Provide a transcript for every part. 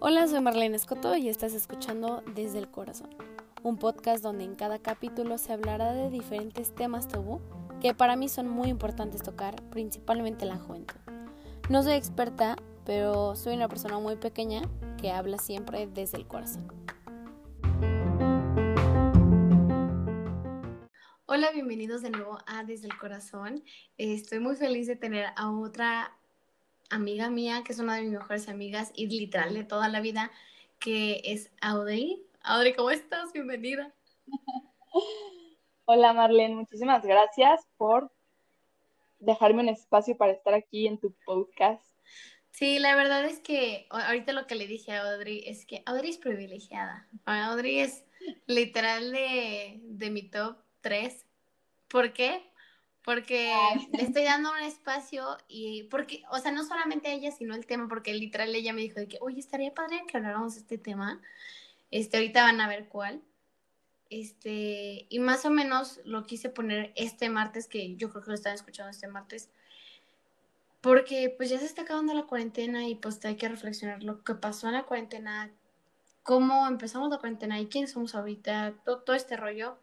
Hola, soy Marlene Escoto y estás escuchando Desde el Corazón, un podcast donde en cada capítulo se hablará de diferentes temas tabú que para mí son muy importantes tocar, principalmente la juventud. No soy experta, pero soy una persona muy pequeña que habla siempre desde el corazón. Hola, bienvenidos de nuevo a Desde el Corazón. Estoy muy feliz de tener a otra amiga mía, que es una de mis mejores amigas y literal de toda la vida, que es Audrey. Audrey, ¿cómo estás? Bienvenida. Hola Marlene, muchísimas gracias por dejarme un espacio para estar aquí en tu podcast. Sí, la verdad es que ahorita lo que le dije a Audrey es que Audrey es privilegiada. Audrey es literal de, de mi top 3. ¿Por qué? Porque le estoy dando un espacio y porque, o sea, no solamente a ella, sino el tema, porque literal ella me dijo de que, oye, estaría padre que habláramos de este tema. Este, ahorita van a ver cuál. Este, y más o menos lo quise poner este martes, que yo creo que lo están escuchando este martes, porque pues ya se está acabando la cuarentena y pues hay que reflexionar lo que pasó en la cuarentena, cómo empezamos la cuarentena y quiénes somos ahorita, todo, todo este rollo.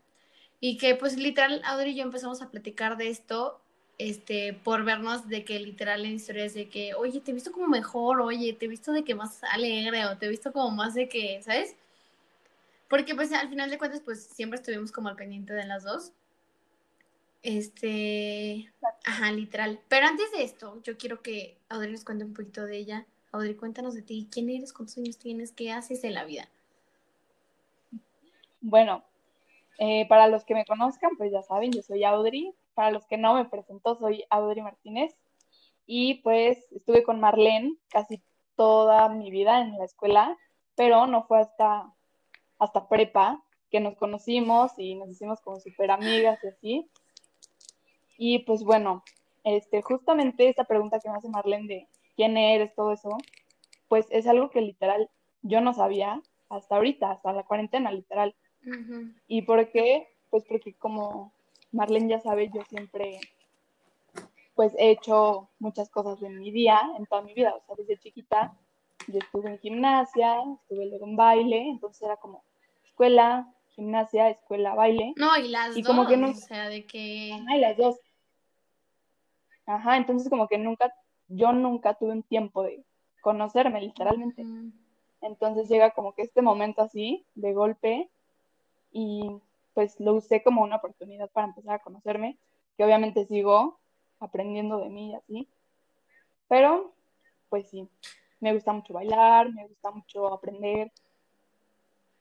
Y que pues literal, Audrey y yo empezamos a platicar de esto este, por vernos de que literal en historias de que, oye, te he visto como mejor, oye, te he visto de que más alegre o te he visto como más de que, ¿sabes? Porque pues al final de cuentas pues siempre estuvimos como al pendiente de las dos. Este, ajá, literal. Pero antes de esto, yo quiero que Audrey nos cuente un poquito de ella. Audrey, cuéntanos de ti. ¿Quién eres? ¿Cuántos años tienes? ¿Qué haces en la vida? Bueno, eh, para los que me conozcan, pues ya saben, yo soy Audrey. Para los que no me presento, soy Audrey Martínez. Y pues estuve con Marlene casi toda mi vida en la escuela, pero no fue hasta, hasta prepa que nos conocimos y nos hicimos como súper amigas y así. Y pues bueno, este, justamente esta pregunta que me hace Marlene de quién eres, todo eso, pues es algo que literal yo no sabía hasta ahorita, hasta la cuarentena, literal. ¿Y por qué? Pues porque como Marlene ya sabe, yo siempre pues he hecho muchas cosas en mi día, en toda mi vida, o sea, desde chiquita yo estuve en gimnasia, estuve luego en baile, entonces era como escuela, gimnasia, escuela, baile. No, y las dos, como que no... o sea, de que... Ajá, y las dos. Ajá, entonces como que nunca, yo nunca tuve un tiempo de conocerme, literalmente. Entonces llega como que este momento así, de golpe, y pues lo usé como una oportunidad para empezar a conocerme, que obviamente sigo aprendiendo de mí y así. Pero, pues sí, me gusta mucho bailar, me gusta mucho aprender,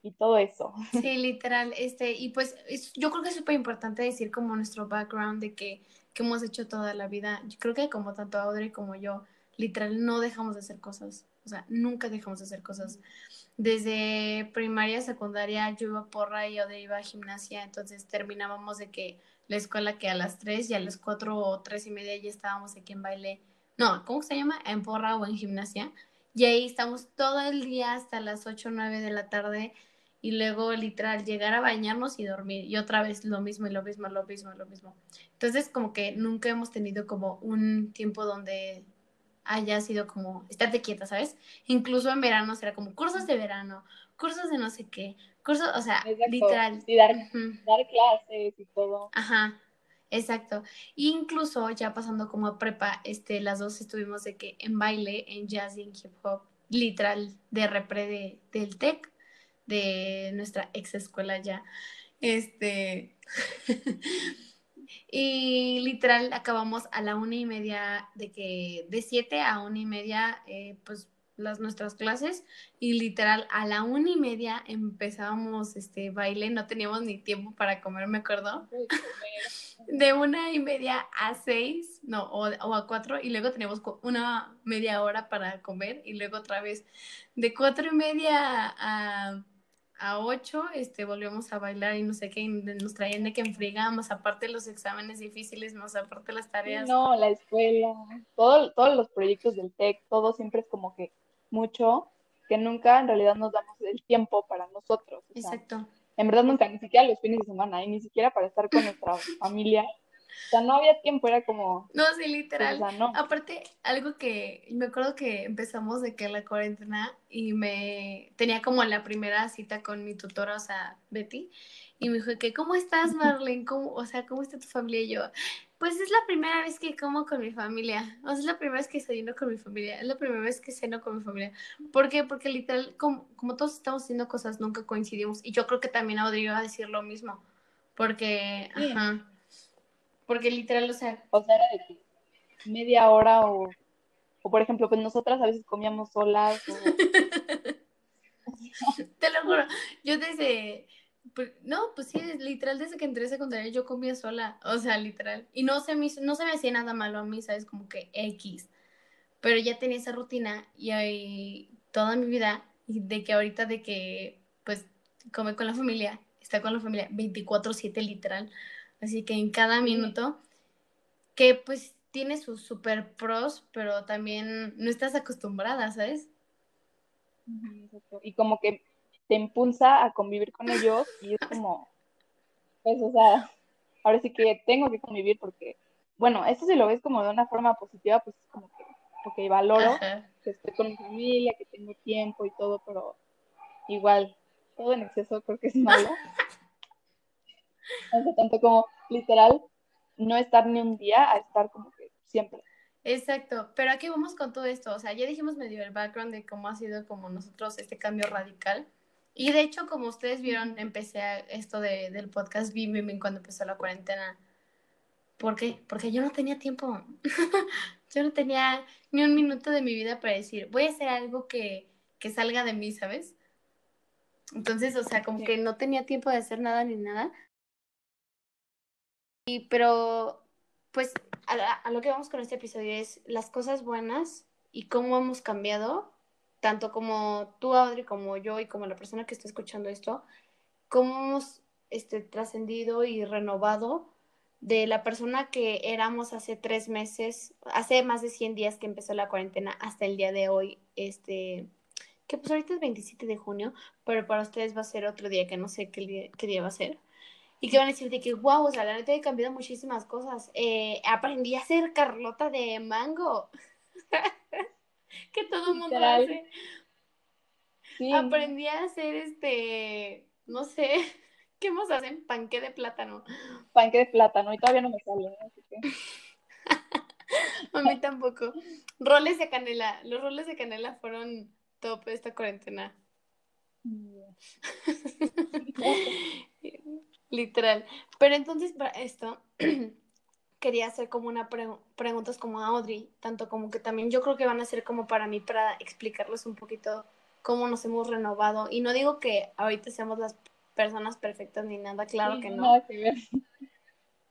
y todo eso. Sí, literal, este, y pues yo creo que es súper importante decir como nuestro background de que, que, hemos hecho toda la vida. Yo creo que como tanto Audrey como yo, literal, no dejamos de hacer cosas. O sea, nunca dejamos de hacer cosas. Desde primaria, secundaria, yo iba a porra y Audrey iba a gimnasia, entonces terminábamos de que la escuela que a las 3 y a las 4 o 3 y media ya estábamos aquí en baile. No, ¿cómo se llama? En porra o en gimnasia. Y ahí estamos todo el día hasta las 8 o 9 de la tarde y luego literal llegar a bañarnos y dormir y otra vez lo mismo y lo mismo, lo mismo, lo mismo. Entonces como que nunca hemos tenido como un tiempo donde haya sido como estate quieta, ¿sabes? Incluso en verano será como cursos de verano, cursos de no sé qué, cursos, o sea, literal. Y dar, dar clases y todo. Ajá. Exacto. incluso ya pasando como a prepa, este, las dos estuvimos de que en baile, en jazz y en hip hop, literal, de repre de, del TEC de nuestra ex escuela ya. Este. y literal acabamos a la una y media de que de siete a una y media, eh, pues las nuestras clases y literal a la una y media empezábamos este baile, no teníamos ni tiempo para comer, me acuerdo. De una y media a seis, no, o, o, a cuatro, y luego teníamos una media hora para comer, y luego otra vez de cuatro y media a a 8 este, volvemos a bailar y no sé qué, nos traían de que enfrigamos, aparte los exámenes difíciles, más aparte las tareas. No, la escuela, todo, todos los proyectos del TEC, todo siempre es como que mucho, que nunca en realidad nos damos el tiempo para nosotros. Exacto. en verdad nunca, ni siquiera los fines de semana, y ni siquiera para estar con nuestra familia. O sea, no había tiempo, era como... No, sí, literal. Aparte, algo que me acuerdo que empezamos de que la cuarentena y me tenía como la primera cita con mi tutora, o sea, Betty, y me dijo que, ¿cómo estás, Marlene? ¿Cómo, o sea, ¿cómo está tu familia? Y yo, pues es la primera vez que como con mi familia, o sea, es la primera vez que desayuno con mi familia, es la primera vez que ceno con mi familia. ¿Por qué? Porque literal, como, como todos estamos haciendo cosas, nunca coincidimos. Y yo creo que también Audrey iba a decir lo mismo, porque, ajá porque literal, o sea... O sea, era de media hora o, o por ejemplo, pues nosotras a veces comíamos solas. O... Te lo juro, yo desde... Pues, no, pues sí, literal, desde que entré a secundaria yo comía sola, o sea, literal. Y no se, me, no se me hacía nada malo a mí, ¿sabes? Como que X. Pero ya tenía esa rutina y ahí toda mi vida, y de que ahorita de que, pues, come con la familia, está con la familia 24/7 literal. Así que en cada minuto, que pues tiene sus super pros, pero también no estás acostumbrada, ¿sabes? Y como que te impulsa a convivir con ellos y es como, pues, o sea, ahora sí que tengo que convivir porque, bueno, esto si lo ves como de una forma positiva, pues es como que, ok, valoro que estoy con mi familia, que tengo tiempo y todo, pero igual, todo en exceso creo que es malo. No tanto como literal no estar ni un día a estar como que siempre. Exacto, pero aquí vamos con todo esto, o sea, ya dijimos medio el background de cómo ha sido como nosotros este cambio radical. Y de hecho, como ustedes vieron, empecé a esto de, del podcast Bim Bim cuando empezó la cuarentena. ¿Por qué? Porque yo no tenía tiempo. yo no tenía ni un minuto de mi vida para decir, voy a hacer algo que, que salga de mí, ¿sabes? Entonces, o sea, como que no tenía tiempo de hacer nada ni nada. Y, pero, pues, a, lo que vamos con este episodio es las cosas buenas y cómo hemos cambiado, tanto como tú, Audrey, como yo y como la persona que está escuchando esto, cómo hemos este, trascendido y renovado de la persona que éramos hace tres meses, hace más de 100 días que empezó la cuarentena hasta el día de hoy, este, que pues ahorita es 27 de junio, pero para ustedes va a ser otro día que no sé qué día va a ser. Y que van a decir de que, wow, o sea, la neta he cambiado muchísimas cosas. Eh, aprendí a hacer Carlota de mango. que todo el mundo hace. Aprendí a hacer este, no sé, ¿qué más hacen? Panque de plátano. Panque de plátano, y todavía no me sale, así que... a mí tampoco. Roles de canela. Los roles de canela fueron top esta cuarentena. Literal. Pero entonces para esto quería hacer como una preguntas como a Audrey, tanto como que también yo creo que van a ser como para mí para explicarles un poquito cómo nos hemos renovado. Y no digo que ahorita seamos las personas perfectas ni nada, claro que no.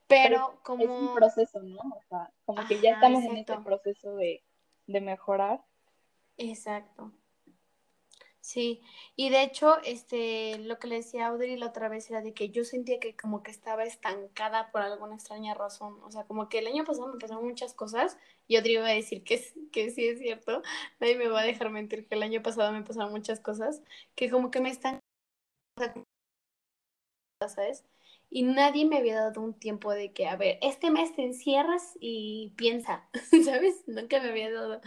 Pero, como... Es un proceso, ¿no? O sea, como que ya estamos en este proceso de, de mejorar. Exacto. Sí, y de hecho, este, lo que le decía Audrey la otra vez era de que yo sentía que como que estaba estancada por alguna extraña razón. O sea, como que el año pasado me pasaron muchas cosas y Audrey iba a decir que, que sí es cierto. Nadie me va a dejar mentir que el año pasado me pasaron muchas cosas que como que me están... ¿Sabes? Y nadie me había dado un tiempo de que, a ver, este mes te encierras y piensa, ¿sabes? Nunca me había dado,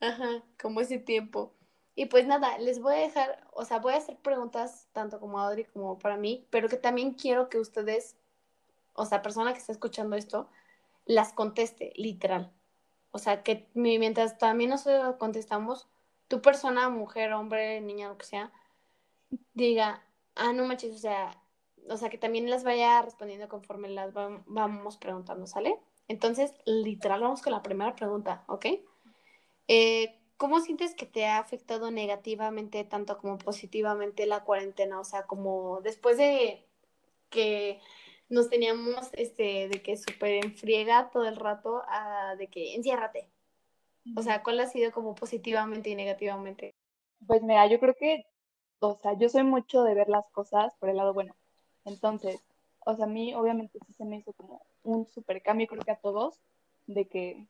ajá, como ese tiempo. Y pues nada, les voy a dejar, o sea, voy a hacer preguntas tanto como a Audrey como para mí, pero que también quiero que ustedes, o sea, persona que está escuchando esto, las conteste, literal. O sea, que mientras también nosotros contestamos, tu persona, mujer, hombre, niña, lo que sea, diga, ah, no manches, o sea, o sea, que también las vaya respondiendo conforme las vamos preguntando, ¿sale? Entonces, literal, vamos con la primera pregunta, ¿ok? Eh, ¿Cómo sientes que te ha afectado negativamente tanto como positivamente la cuarentena? O sea, como después de que nos teníamos este de que súper enfriega todo el rato a de que enciérrate. O sea, ¿cuál ha sido como positivamente y negativamente? Pues mira, yo creo que, o sea, yo soy mucho de ver las cosas por el lado bueno. Entonces, o sea, a mí obviamente sí se me hizo como un súper cambio, creo que a todos, de que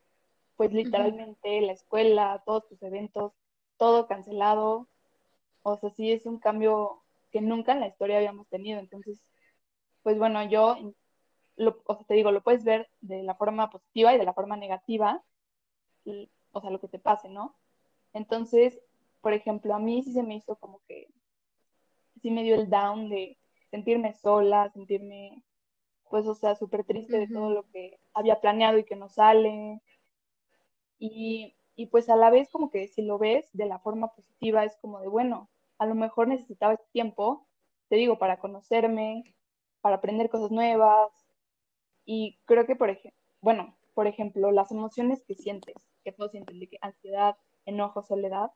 pues literalmente la escuela, todos tus eventos, todo cancelado. O sea, sí es un cambio que nunca en la historia habíamos tenido. Entonces, pues bueno, yo lo, o sea, te digo, lo puedes ver de la forma positiva y de la forma negativa, o sea, lo que te pase, ¿no? Entonces, por ejemplo, a mí sí se me hizo como que, sí me dio el down de sentirme sola, sentirme, pues, o sea, súper triste de todo lo que había planeado y que no sale. Y, y pues a la vez como que si lo ves de la forma positiva es como de, bueno, a lo mejor necesitaba este tiempo, te digo, para conocerme, para aprender cosas nuevas. Y creo que, por ejemplo, bueno, por ejemplo, las emociones que sientes, que todos sienten de que ansiedad, enojo, soledad,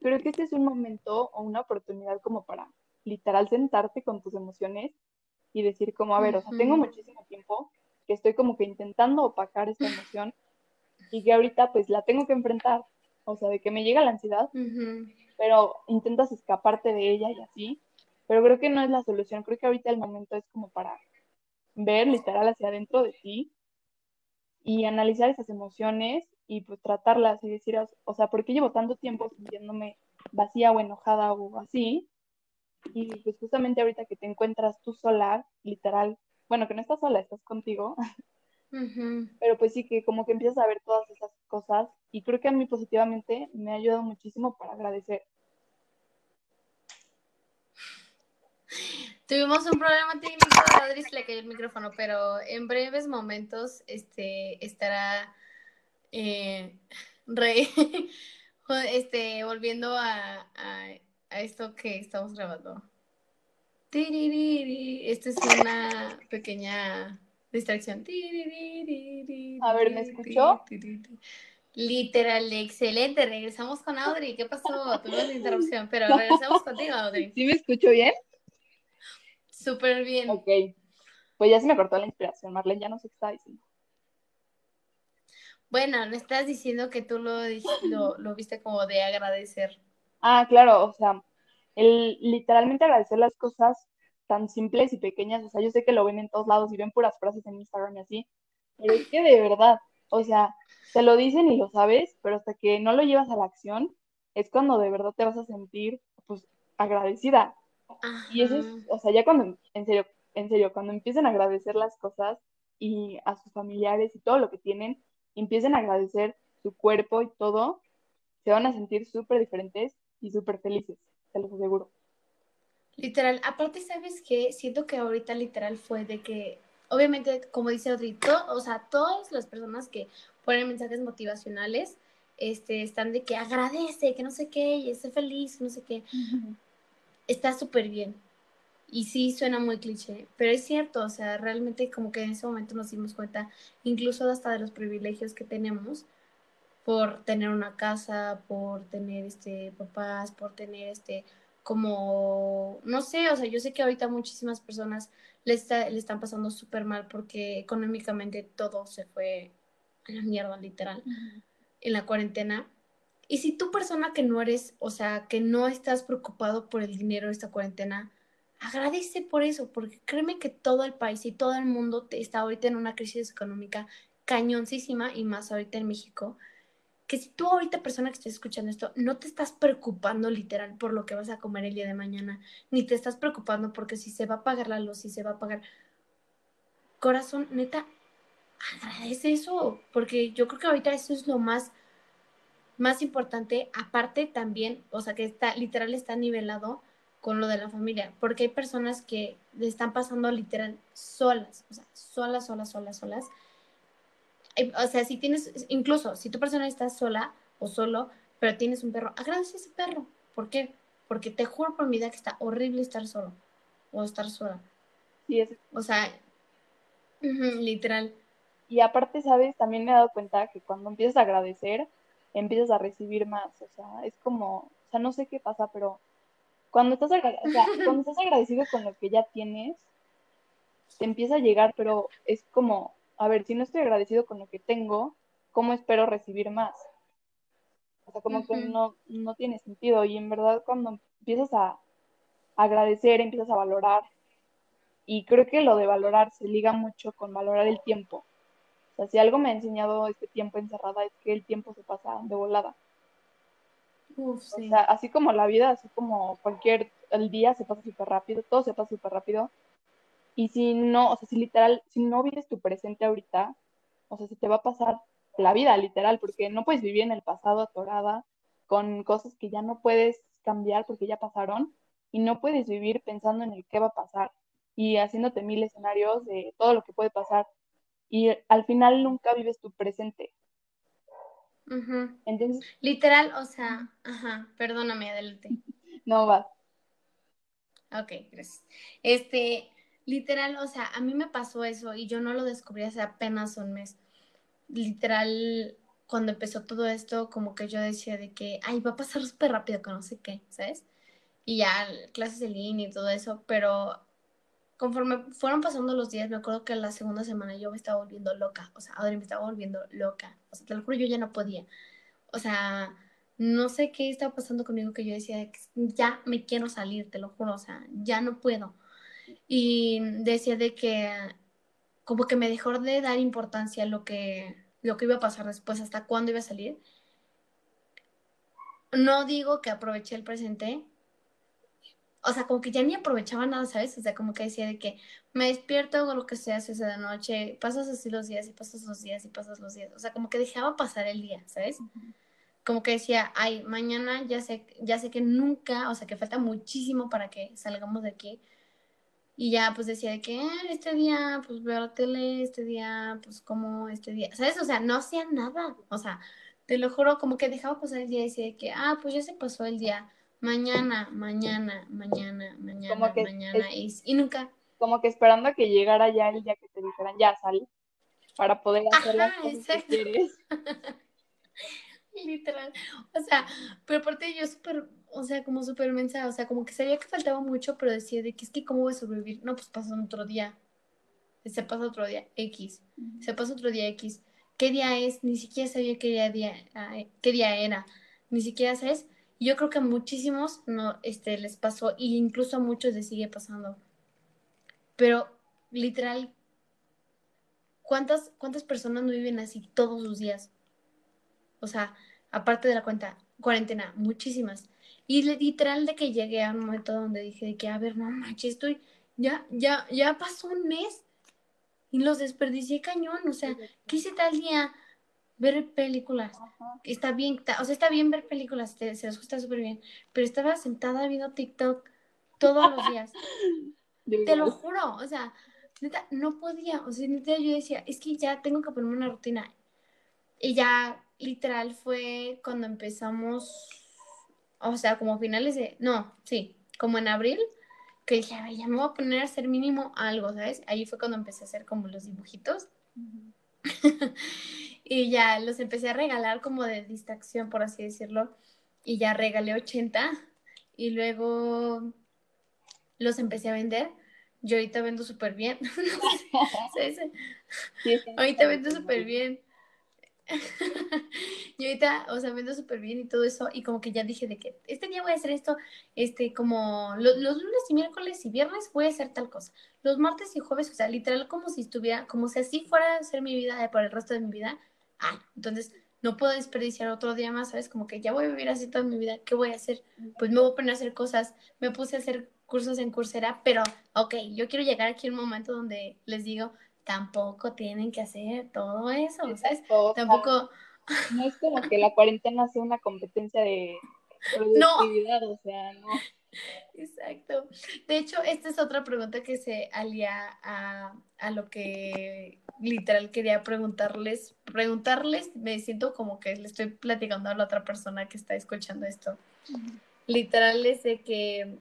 creo que este es un momento o una oportunidad como para literal sentarte con tus emociones y decir como, a ver, o sea, tengo muchísimo tiempo que estoy como que intentando opacar esta emoción y que ahorita pues la tengo que enfrentar, o sea, de que me llega la ansiedad, pero intentas escaparte de ella y así, pero creo que no es la solución, creo que ahorita el momento es como para ver literal hacia adentro de ti y analizar esas emociones y pues tratarlas y decir, o sea, ¿por qué llevo tanto tiempo sintiéndome vacía o enojada o así? Y pues justamente ahorita que te encuentras tú sola, literal, bueno, que no estás sola, estás contigo, pero pues sí que como que empiezas a ver todas esas cosas y creo que a mí positivamente me ha ayudado muchísimo para agradecer. Tuvimos un problema técnico, Adri se le cayó el micrófono, pero en breves momentos este, estará eh, rey, este, volviendo a, a, a, esto que estamos grabando. Esto es una pequeña distracción. A ver, ¿me escuchó? Literal, excelente. Regresamos con Audrey. ¿Qué pasó? Tuvimos una interrupción, pero regresamos contigo, Audrey. ¿Sí me escucho bien? Súper bien. Ok. Pues ya se me cortó la inspiración, Marlene, ya no sé qué está diciendo. Bueno, no estás diciendo que tú lo, lo, lo viste como de agradecer. Ah, claro, o sea, el literalmente agradecer las cosas tan simples y pequeñas, o sea, yo sé que lo ven en todos lados y ven puras frases en Instagram y así, pero es que de verdad, o sea, te lo dicen y lo sabes, pero hasta que no lo llevas a la acción, es cuando de verdad te vas a sentir, pues, agradecida. Y eso es, o sea, ya cuando, en serio, en serio, cuando empiecen a agradecer las cosas y a sus familiares y todo lo que tienen, empiecen a agradecer su cuerpo y todo, se van a sentir súper diferentes y súper felices, te lo aseguro. Literal, aparte, ¿sabes qué? Siento que ahorita literal fue de que, obviamente, como dice Audrey, o sea, todas las personas que ponen mensajes motivacionales, este, están de que agradece, que no sé qué, y esté feliz, no sé qué. Está súper bien. Y sí, suena muy cliché, pero es cierto, o sea, realmente como que en ese momento nos dimos cuenta, incluso hasta de los privilegios que tenemos por tener una casa, por tener este papás, por tener este como, no sé, o sea, yo sé que ahorita muchísimas personas le, está, le están pasando súper mal porque económicamente todo se fue a la mierda, literal, en la cuarentena. Y si tú persona que no eres, o sea, que no estás preocupado por el dinero de esta cuarentena, agradece por eso, porque créeme que todo el país y todo el mundo está ahorita en una crisis económica cañoncísima y más ahorita en México que si tú ahorita, persona que estés escuchando esto, no te estás preocupando literal por lo que vas a comer el día de mañana, ni te estás preocupando porque si se va a pagar la luz, si se va a pagar... Corazón, neta, agradece eso, porque yo creo que ahorita eso es lo más, más importante, aparte también, o sea, que está, literal está nivelado con lo de la familia, porque hay personas que le están pasando literal solas, o sea, solas, solas, solas, solas, o sea, si tienes, incluso si tu persona está sola o solo, pero tienes un perro, agradece a ese perro. ¿Por qué? Porque te juro por mi vida que está horrible estar solo o estar sola. Sí, es. O sea, literal. Y aparte, ¿sabes? También me he dado cuenta que cuando empiezas a agradecer, empiezas a recibir más. O sea, es como, o sea, no sé qué pasa, pero cuando estás, o sea, cuando estás agradecido con lo que ya tienes, te empieza a llegar, pero es como, a ver, si no estoy agradecido con lo que tengo, ¿cómo espero recibir más? O sea, como que no, no tiene sentido. Y en verdad cuando empiezas a agradecer, empiezas a valorar, y creo que lo de valorar se liga mucho con valorar el tiempo. O sea, si algo me ha enseñado este tiempo encerrada es que el tiempo se pasa de volada. O sea, así como la vida, así como cualquier, el día se pasa súper rápido, todo se pasa súper rápido, Y si no, o sea, si literal, si no vives tu presente ahorita, o sea, se te va a pasar la vida, literal, porque no puedes vivir en el pasado atorada con cosas que ya no puedes cambiar porque ya pasaron y no puedes vivir pensando en el qué va a pasar y haciéndote mil escenarios de todo lo que puede pasar y al final nunca vives tu presente. Entonces, literal, o sea, ajá, perdóname, adelante. no vas. Ok, gracias. Este, literal, o sea, a mí me pasó eso y yo no lo descubrí hace apenas un mes. Literal, cuando empezó todo esto, como que yo decía de que, ay, va a pasar súper rápido, que no sé qué, ¿sabes? Y ya clases de línea y todo eso, pero conforme fueron pasando los días, me acuerdo que la segunda semana yo me estaba volviendo loca, o sea, Adri me estaba volviendo loca, o sea, te lo juro, yo ya no podía, o sea, no sé qué estaba pasando conmigo que yo decía, ya me quiero salir, te lo juro, o sea, ya no puedo. Y decía de que como que me dejó de dar importancia a lo que, lo que iba a pasar después, hasta cuándo iba a salir. No digo que aproveché el presente, o sea, como que ya ni aprovechaba nada, ¿sabes? O sea, como que decía de que me despierto, hago lo que se hace esa noche, pasas así los días y pasas los días y pasas los días. O sea, como que dejaba pasar el día, ¿sabes? Como que decía, ay, mañana ya sé, ya sé que nunca, o sea, que falta muchísimo para que salgamos de aquí. Y ya, pues decía de que ah, este día, pues veo la tele, este día, pues como este día, ¿sabes? O sea, no hacía nada. O sea, te lo juro, como que dejaba pasar el día y decía de que, ah, pues ya se pasó el día mañana, mañana, mañana, mañana, mañana, y, nunca. Como que esperando a que llegara ya el día que te dijeran, ya sal, para poder hacer las cosas que quieres. Literal. O sea, pero aparte yo súper, o sea, como súper mensa, o sea, como que sabía que faltaba mucho, pero decía de que es que cómo voy a sobrevivir. No, pues pasa otro día. Se pasa otro día X. Se pasa otro día X. ¿Qué día es? Ni siquiera sabía qué día, qué día era. Ni siquiera sabes yo creo que a muchísimos no, este, les pasó, e incluso a muchos les sigue pasando. Pero, literal, ¿cuántas, cuántas personas no viven así todos los días? O sea, aparte de la cuenta, cuarentena, muchísimas. Y literal de que llegué a un momento donde dije de que, a ver, no manches, estoy, ya, ya, ya pasó un mes y los desperdicié cañón. O sea, ¿qué hice tal día? ver películas. Está bien, o sea, está bien ver películas, se les gusta súper bien, pero estaba sentada viendo TikTok todos los días. Te lo juro, o sea, neta, no podía, o sea, neta yo decía, es que ya tengo que ponerme una rutina. Y ya, literal, fue cuando empezamos, o sea, como finales de, no, sí, como en abril, que dije, a ver, ya me voy a poner a hacer mínimo algo, ¿sabes? Ahí fue cuando empecé a hacer como los dibujitos. y ya los empecé a regalar como de distracción, por así decirlo. Y ya regalé 80 y luego los empecé a vender. Yo ahorita vendo súper bien. ahorita vendo súper bien. yo ahorita, o sea, vendo súper bien y todo eso, y como que ya dije de que este día voy a hacer esto, este, como los lunes y miércoles y viernes voy a hacer tal cosa, los martes y jueves, o sea, literal como si estuviera, como si así fuera a ser mi vida por el resto de mi vida, ah, entonces no puedo desperdiciar otro día más, ¿sabes? Como que ya voy a vivir así toda mi vida, ¿qué voy a hacer? Pues me voy a poner a hacer cosas, me puse a hacer cursos en Coursera, pero, ok, yo quiero llegar aquí a un momento donde les digo, tampoco tienen que hacer todo eso, ¿sabes? Tampoco... No es como que la cuarentena sea una competencia de productividad, o sea, no. Exacto. De hecho, esta es otra pregunta que se alía a, a, lo que literal quería preguntarles. Preguntarles, me siento como que le estoy platicando a la otra persona que está escuchando esto. Literal es de que...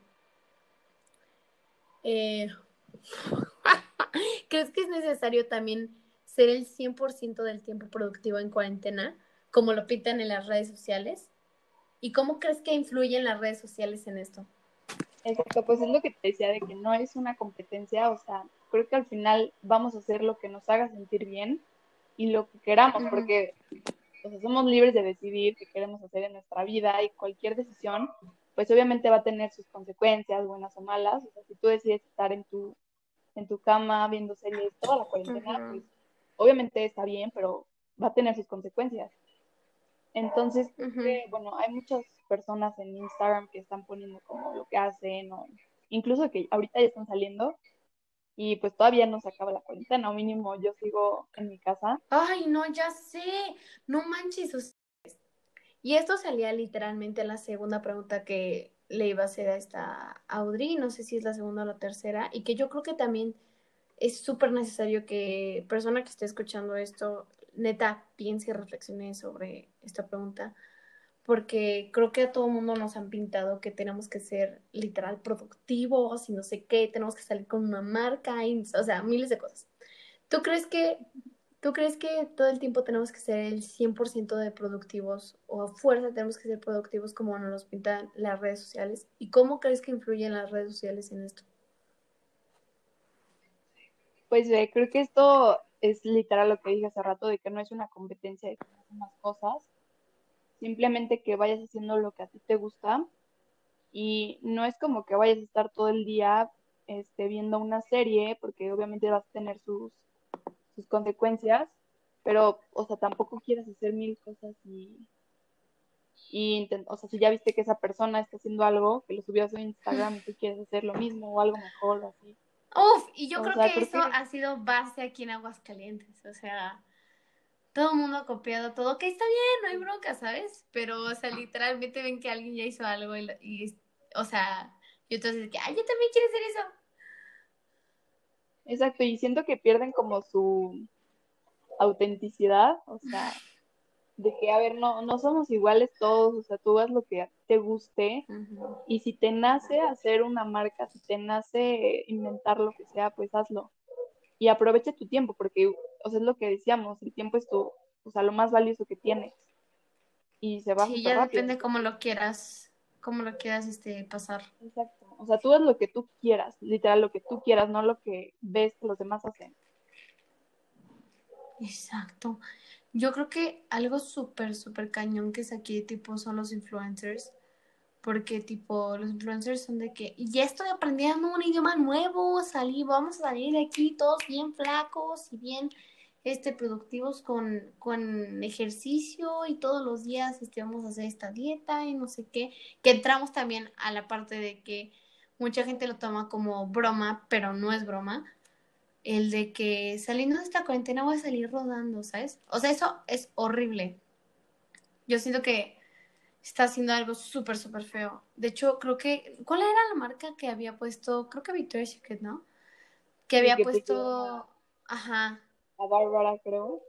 Eh, ¿Crees que es necesario también ser el 100% del tiempo productivo en cuarentena, como lo pintan en las redes sociales? ¿Y cómo crees que influyen las redes sociales en esto? Exacto, pues es lo que te decía de que no es una competencia, o sea, creo que al final vamos a hacer lo que nos haga sentir bien y lo que queramos, porque somos libres de decidir qué queremos hacer en nuestra vida y cualquier decisión, pues obviamente va a tener sus consecuencias, buenas o malas. O sea, si tú decides estar en tu, en tu cama viendo series toda la cuarentena, pues obviamente está bien, pero va a tener sus consecuencias. Entonces, bueno, hay muchas personas en Instagram que están poniendo como lo que hacen, o incluso que ahorita ya están saliendo, y pues todavía no se acaba la cuarentena, o mínimo yo sigo en mi casa. Ay, no, ya sé, no manches. Y esto salía literalmente en la segunda pregunta que le iba a hacer a esta Audrey, no sé si es la segunda o la tercera, y que yo creo que también es súper necesario que persona que esté escuchando esto, neta, piense y reflexione sobre esta pregunta, porque creo que a todo mundo nos han pintado que tenemos que ser literal productivos y no sé qué, tenemos que salir con una marca, y, o sea, miles de cosas. ¿Tú crees que ¿Tú crees que todo el tiempo tenemos que ser el 100% de productivos o a fuerza tenemos que ser productivos como nos pintan las redes sociales? ¿Y cómo crees que influyen las redes sociales en esto? Pues creo que esto es literal lo que dije hace rato, de que no es una competencia de unas cosas, simplemente que vayas haciendo lo que a ti te gusta y no es como que vayas a estar todo el día este, viendo una serie, porque obviamente vas a tener sus, sus consecuencias, pero, o sea, tampoco quieras hacer mil cosas y, y o sea, si ya viste que esa persona está haciendo algo, que lo subió a su Instagram y tú quieres hacer lo mismo o algo mejor así. Uf, y yo creo que eso ha sido base aquí en Aguascalientes, o sea, todo el mundo ha copiado todo, que está bien, no hay bronca, ¿sabes? Pero, o sea, literalmente ven que alguien ya hizo algo y, o sea, y entonces, que, ay, yo también quiero hacer eso. Exacto, y siento que pierden como su autenticidad, o sea, de que, a ver, no, no somos iguales todos, o sea, tú haz lo que te guste y si te nace hacer una marca, si te nace inventar lo que sea, pues hazlo. Y aprovecha tu tiempo, porque, o sea, es lo que decíamos, el tiempo es tu, o sea, lo más valioso que tienes. Y se va Sí, ya depende cómo lo quieras, cómo lo quieras este, pasar. Exacto. O sea, tú haz lo que tú quieras, literal, lo que tú quieras, no lo que ves que los demás hacen. Exacto. Yo creo que algo súper, súper cañón que es aquí, tipo, son los influencers. Porque, tipo, los influencers son de que, ya estoy aprendiendo un idioma nuevo, salí, vamos a salir de aquí todos bien flacos y bien este, productivos con, con ejercicio y todos los días este, vamos a hacer esta dieta y no sé qué. Que entramos también a la parte de que mucha gente lo toma como broma, pero no es broma el de que saliendo de esta cuarentena voy a salir rodando, ¿sabes? O sea, eso es horrible. Yo siento que está haciendo algo súper, súper feo. De hecho, creo que, ¿cuál era la marca que había puesto? Creo que Victoria's Secret, ¿no? Que había puesto, ajá. A Bárbara, creo.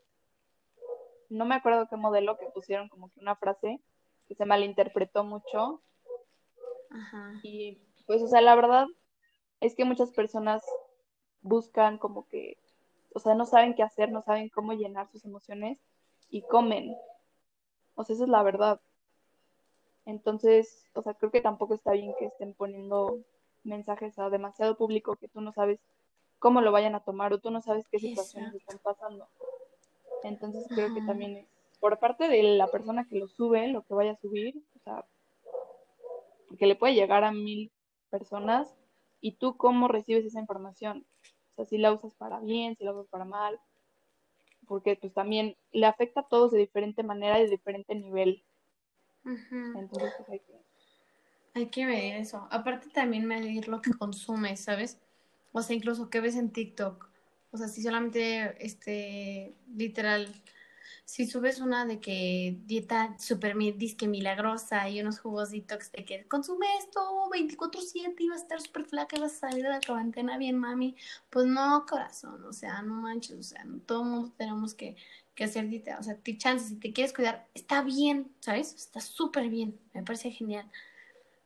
No me acuerdo qué modelo que pusieron como que una frase que se malinterpretó mucho. Ajá. Y pues, o sea, la verdad es que muchas personas buscan como que, o sea, no saben qué hacer, no saben cómo llenar sus emociones y comen. O sea, esa es la verdad. Entonces, o sea, creo que tampoco está bien que estén poniendo mensajes a demasiado público que tú no sabes cómo lo vayan a tomar o tú no sabes qué situaciones están pasando. Entonces, creo que también es por parte de la persona que lo sube, lo que vaya a subir, o sea, porque le puede llegar a mil personas y tú cómo recibes esa información. O sea, si la usas para bien, si la usas para mal, porque pues también le afecta a todos de diferente manera y de diferente nivel. Entonces, pues hay que... Hay que ver eso. Aparte también medir lo que consumes, ¿sabes? O sea, incluso qué ves en TikTok. O sea, si solamente, este, literal, si subes una de que dieta súper disque milagrosa y unos jugos detox de que consume esto 24-7 y vas a estar súper flaca y vas a salir de la cuarentena bien, mami, pues no, corazón, o sea, no manches, o sea, no, todo mundo tenemos que, que hacer dieta, o sea, ti chances, si te quieres cuidar, está bien, ¿sabes? Está súper bien, me parece genial.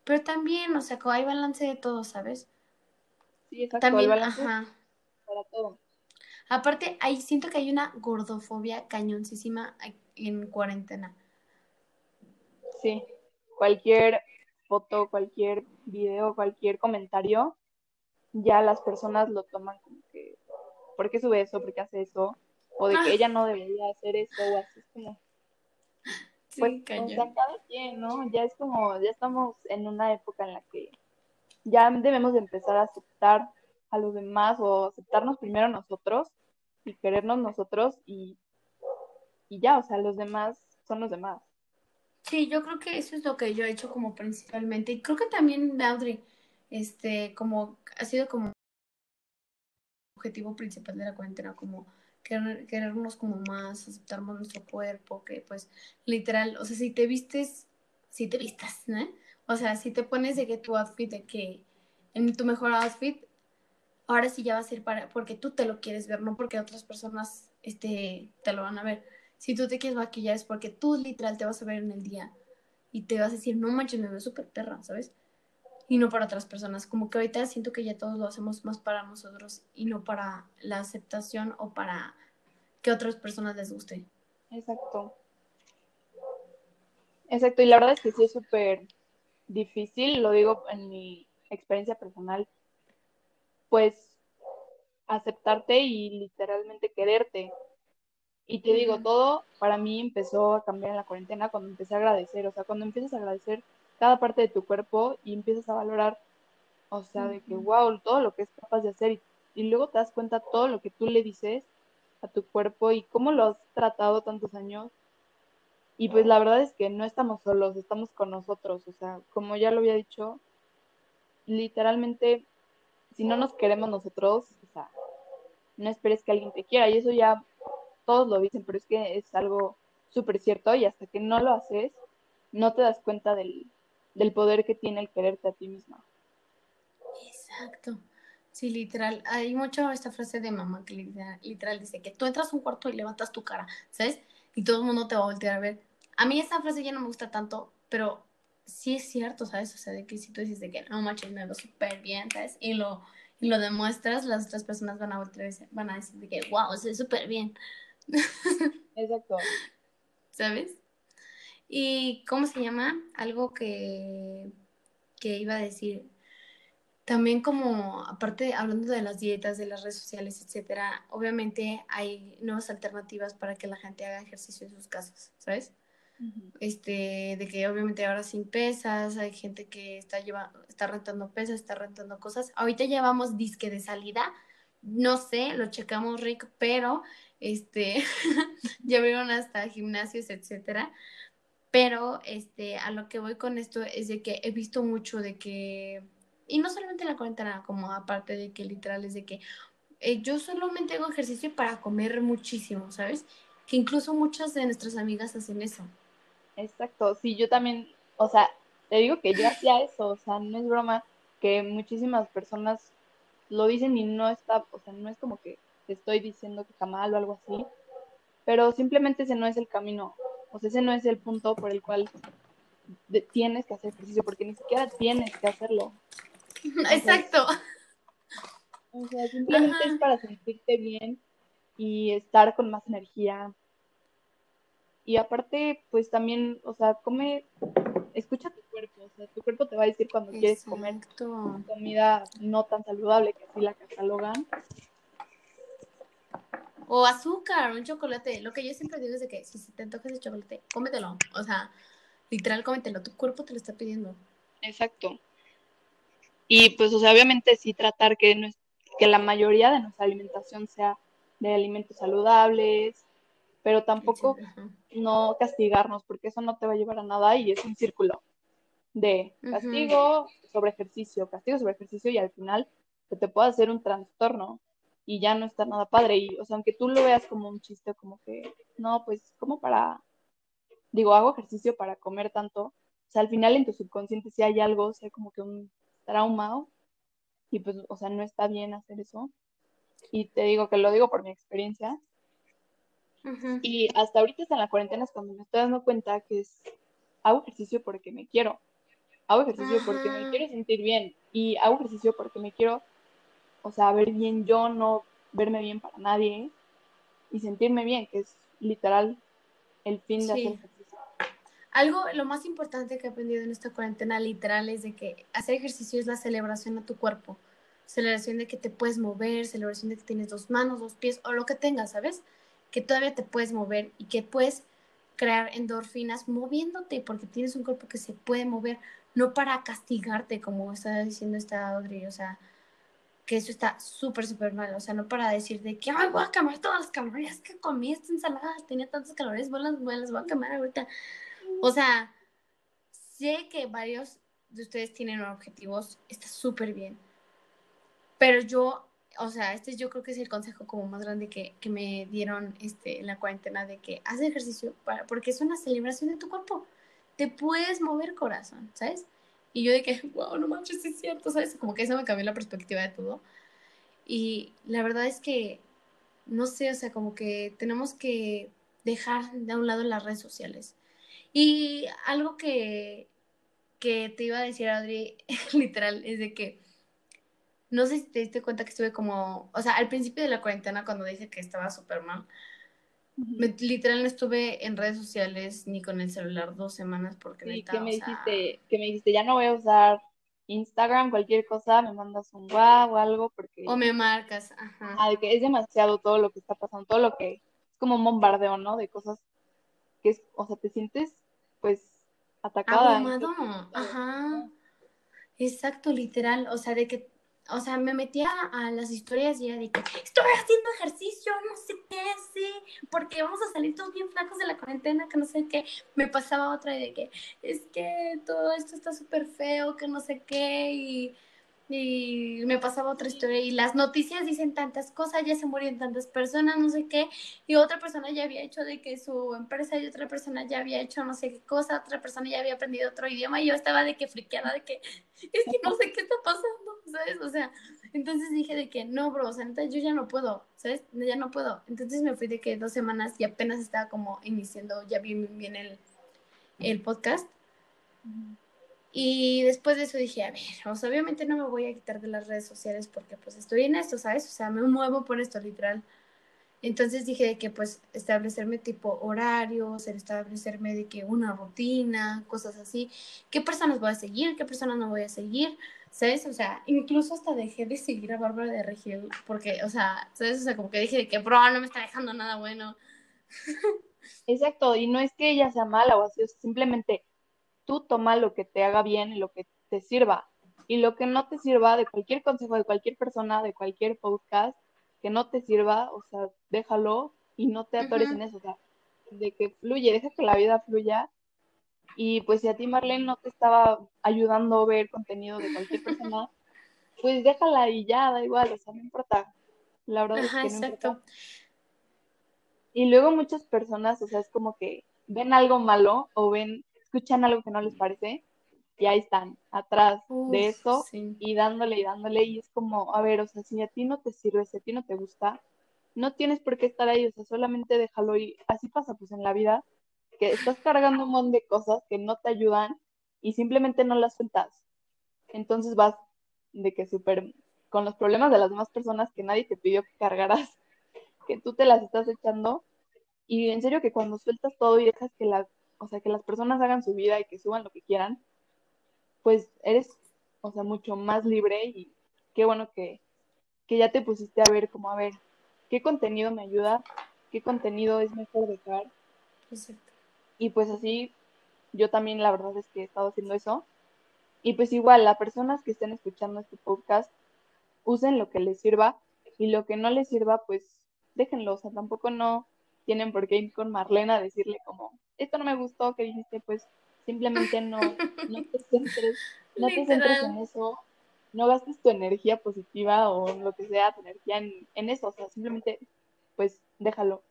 Pero también, o sea, hay balance de todo, ¿sabes? Sí, exacto, también, ajá. para todo. Aparte, ahí siento que hay una gordofobia cañoncísima en cuarentena. Sí, cualquier foto, cualquier video, cualquier comentario, ya las personas lo toman como que, ¿por qué sube eso? ¿Por qué hace eso? O de que ah. ella no debería hacer eso, o así es como... Sí, pues, cada quien, ¿no? Ya es como, ya estamos en una época en la que ya debemos de empezar a aceptar a los demás o aceptarnos primero nosotros y querernos nosotros y, y ya, o sea, los demás son los demás. Sí, yo creo que eso es lo que yo he hecho como principalmente y creo que también Audrey, este, como ha sido como objetivo principal de la cuarentena, como querernos como más, aceptarnos nuestro cuerpo, que pues literal, o sea, si te vistes, si te vistas, ¿no? O sea, si te pones de que tu outfit, de que en tu mejor outfit, ahora sí ya va a ser para, porque tú te lo quieres ver, no porque otras personas este, te lo van a ver. Si tú te quieres maquillar es porque tú literal te vas a ver en el día y te vas a decir, no manches, me veo súper perra, ¿sabes? Y no para otras personas. Como que ahorita siento que ya todos lo hacemos más para nosotros y no para la aceptación o para que otras personas les guste. Exacto. Exacto, y la verdad es que sí es súper difícil, lo digo en mi experiencia personal, pues aceptarte y literalmente quererte. Y te digo, todo para mí empezó a cambiar en la cuarentena cuando empecé a agradecer, o sea, cuando empiezas a agradecer cada parte de tu cuerpo y empiezas a valorar, o sea, de que, wow, todo lo que es capaz de hacer y, y luego te das cuenta todo lo que tú le dices a tu cuerpo y cómo lo has tratado tantos años. Y pues la verdad es que no estamos solos, estamos con nosotros. O sea, como ya lo había dicho, literalmente, si no nos queremos nosotros, o sea, no esperes que alguien te quiera. Y eso ya todos lo dicen, pero es que es algo súper cierto y hasta que no lo haces, no te das cuenta del, del poder que tiene el quererte a ti misma. Exacto. Sí, literal. Hay mucho esta frase de mamá que literal, dice que tú entras a un cuarto y levantas tu cara, ¿sabes? Y todo el mundo te va a voltear a ver. A mí esta frase ya no me gusta tanto, pero sí es cierto, ¿sabes? O sea, de que si tú dices de que no manches, me veo súper bien, ¿sabes? Y lo, y lo demuestras, las otras personas van a voltear van a decir de que, wow, se ve súper bien. Exacto. ¿Sabes? Y, ¿cómo se llama? Algo que, que iba a decir también como, aparte, hablando de las dietas, de las redes sociales, etcétera, obviamente hay nuevas alternativas para que la gente haga ejercicio en sus casas, ¿sabes? Este, de que obviamente ahora sin pesas, hay gente que está llevando, está rentando pesas, está rentando cosas. Ahorita llevamos disque de salida, no sé, lo checamos rico, pero este, ya vieron hasta gimnasios, etcétera. Pero este, a lo que voy con esto es de que he visto mucho de que y no solamente la cuarentena, como aparte de que literal es de que eh, yo solamente hago ejercicio para comer muchísimo, ¿sabes? Que incluso muchas de nuestras amigas hacen eso. Exacto, sí, yo también, o sea, te digo que yo hacía eso, o sea, no es broma que muchísimas personas lo dicen y no está, o sea, no es como que te estoy diciendo que está mal o algo así, pero simplemente ese no es el camino, o sea, ese no es el punto por el cual tienes que hacer ejercicio, porque ni siquiera tienes que hacerlo, Exacto. O sea, simplemente es para sentirte bien y estar con más energía. Y aparte, pues también, o sea, come, escucha tu cuerpo, o sea, tu cuerpo te va a decir cuando quieres comer comida no tan saludable que así la catalogan. O azúcar, un chocolate. Lo que yo siempre digo es de que si te antoja ese chocolate, cómetelo. O sea, literal, cómetelo. Tu cuerpo te lo está pidiendo. Exacto. Y pues, o sea, obviamente sí tratar que, que la mayoría de nuestra alimentación sea de alimentos saludables, pero tampoco no castigarnos, porque eso no te va a llevar a nada y es un círculo de castigo sobre ejercicio, castigo sobre ejercicio y al final te puede hacer un trastorno y ya no está nada padre. Y, o sea, aunque tú lo veas como un chiste, como que, no, pues, como para, digo, hago ejercicio para comer tanto, o sea, al final en tu subconsciente si hay algo, o sea, como que un traumado y pues, o sea, no está bien hacer eso. Y te digo que lo digo por mi experiencia. Y hasta ahorita en la cuarentena es cuando me estoy dando cuenta que es, hago ejercicio porque me quiero. Hago ejercicio porque me quiero sentir bien. Y hago ejercicio porque me quiero, o sea, ver bien yo, no verme bien para nadie. Y sentirme bien, que es literal el fin de hacer ejercicio algo, lo más importante que he aprendido en esta cuarentena literal es de que hacer ejercicio es la celebración a tu cuerpo. Celebración de que te puedes mover, celebración de que tienes dos manos, dos pies o lo que tengas, ¿sabes? Que todavía te puedes mover y que puedes crear endorfinas moviéndote porque tienes un cuerpo que se puede mover, no para castigarte, como está diciendo esta Audrey, o sea, que eso está súper, súper mal, o sea, no para decir de que, voy a quemar todas las calorías que comí esta ensalada, tenía tantas calorías, voy las, voy a quemar ahorita. O sea, sé que varios de ustedes tienen objetivos, está súper bien. Pero yo, o sea, este yo creo que es el consejo como más grande que, que me dieron este, en la cuarentena de que haz ejercicio para, porque es una celebración de tu cuerpo. Te puedes mover corazón, ¿sabes? Y yo de que, wow, no manches, es cierto, ¿sabes? Como que eso me cambió la perspectiva de todo. Y la verdad es que, no sé, o sea, como que tenemos que dejar de un lado las redes sociales. Y algo que, que te iba a decir, Adri, literal, es de que no sé si te diste cuenta que estuve como, o sea, al principio de la cuarentena cuando dije que estaba súper mal, literal no estuve en redes sociales ni con el celular dos semanas porque sí, que me dijiste, que me dijiste, ya no voy a usar Instagram, cualquier cosa, me mandas un wow o algo porque... O me marcas, ajá. Ah, de que es demasiado todo lo que está pasando, todo lo que es como un bombardeo, ¿no? De cosas que es, o sea, te sientes pues atacada. Abrumado, ajá. Exacto, literal, o sea, de que o sea, me metía a las historias y era de que estoy haciendo ejercicio, no sé qué, sí, porque vamos a salir todos bien flacos de la cuarentena, que no sé qué. Me pasaba otra de que es que todo esto está súper feo, que no sé qué, y y me pasaba otra historia y las noticias dicen tantas cosas, ya se murieron tantas personas, no sé qué, y otra persona ya había hecho de que su empresa y otra persona ya había hecho no sé qué cosa, otra persona ya había aprendido otro idioma y yo estaba de que friqueada de que es que no sé qué está pasando, ¿sabes? O sea, entonces dije de que no, bro, o sea, yo ya no puedo, ¿sabes? Ya no puedo. Entonces me fui de que dos semanas y apenas estaba como iniciando ya bien, bien el, el podcast. Y después de eso dije, a ver, o sea, obviamente no me voy a quitar de las redes sociales porque pues estoy en esto, ¿sabes? O sea, me muevo por esto literal. Entonces dije de que pues establecerme tipo horarios, establecerme de que una rutina, cosas así. ¿Qué personas voy a seguir? ¿Qué personas no voy a seguir? ¿Sabes? O sea, incluso hasta dejé de seguir a Bárbara de Regil porque, o sea, ¿sabes? O sea, como que dije de que, bro, no me está dejando nada bueno. Exacto, y no es que ella sea mala o así, simplemente tú toma lo que te haga bien y lo que te sirva. Y lo que no te sirva de cualquier consejo de cualquier persona, de cualquier podcast, que no te sirva, o sea, déjalo y no te atores en eso, o sea, de que fluye, deja que la vida fluya. Y pues si a ti Marlene no te estaba ayudando a ver contenido de cualquier persona, pues déjala y ya, da igual, o sea, no importa. La verdad es que no exacto. Y luego muchas personas, o sea, es como que ven algo malo o ven escuchan algo que no les parece y ahí están, atrás de eso y dándole y dándole y es como, a ver, o sea, si a ti no te sirve, si a ti no te gusta, no tienes por qué estar ahí, o sea, solamente déjalo y así pasa pues en la vida, que estás cargando un montón de cosas que no te ayudan y simplemente no las sueltas. Entonces vas de que súper con los problemas de las demás personas que nadie te pidió que cargaras, que tú te las estás echando y en serio que cuando sueltas todo y dejas que las o sea, que las personas hagan su vida y que suban lo que quieran, pues eres, o sea, mucho más libre y qué bueno que, ya te pusiste a ver como, a ver, qué contenido me ayuda, qué contenido es mejor dejar. Exacto. Y pues así, yo también la verdad es que he estado haciendo eso. Y pues igual, las personas que estén escuchando este podcast, usen lo que les sirva y lo que no les sirva, pues déjenlo. O sea, tampoco no tienen por qué ir con Marlena a decirle como, esto no me gustó que dijiste, pues simplemente no, no te centres, no te centres en eso, no gastes tu energía positiva o lo que sea, tu energía en, eso, o sea, simplemente pues déjalo.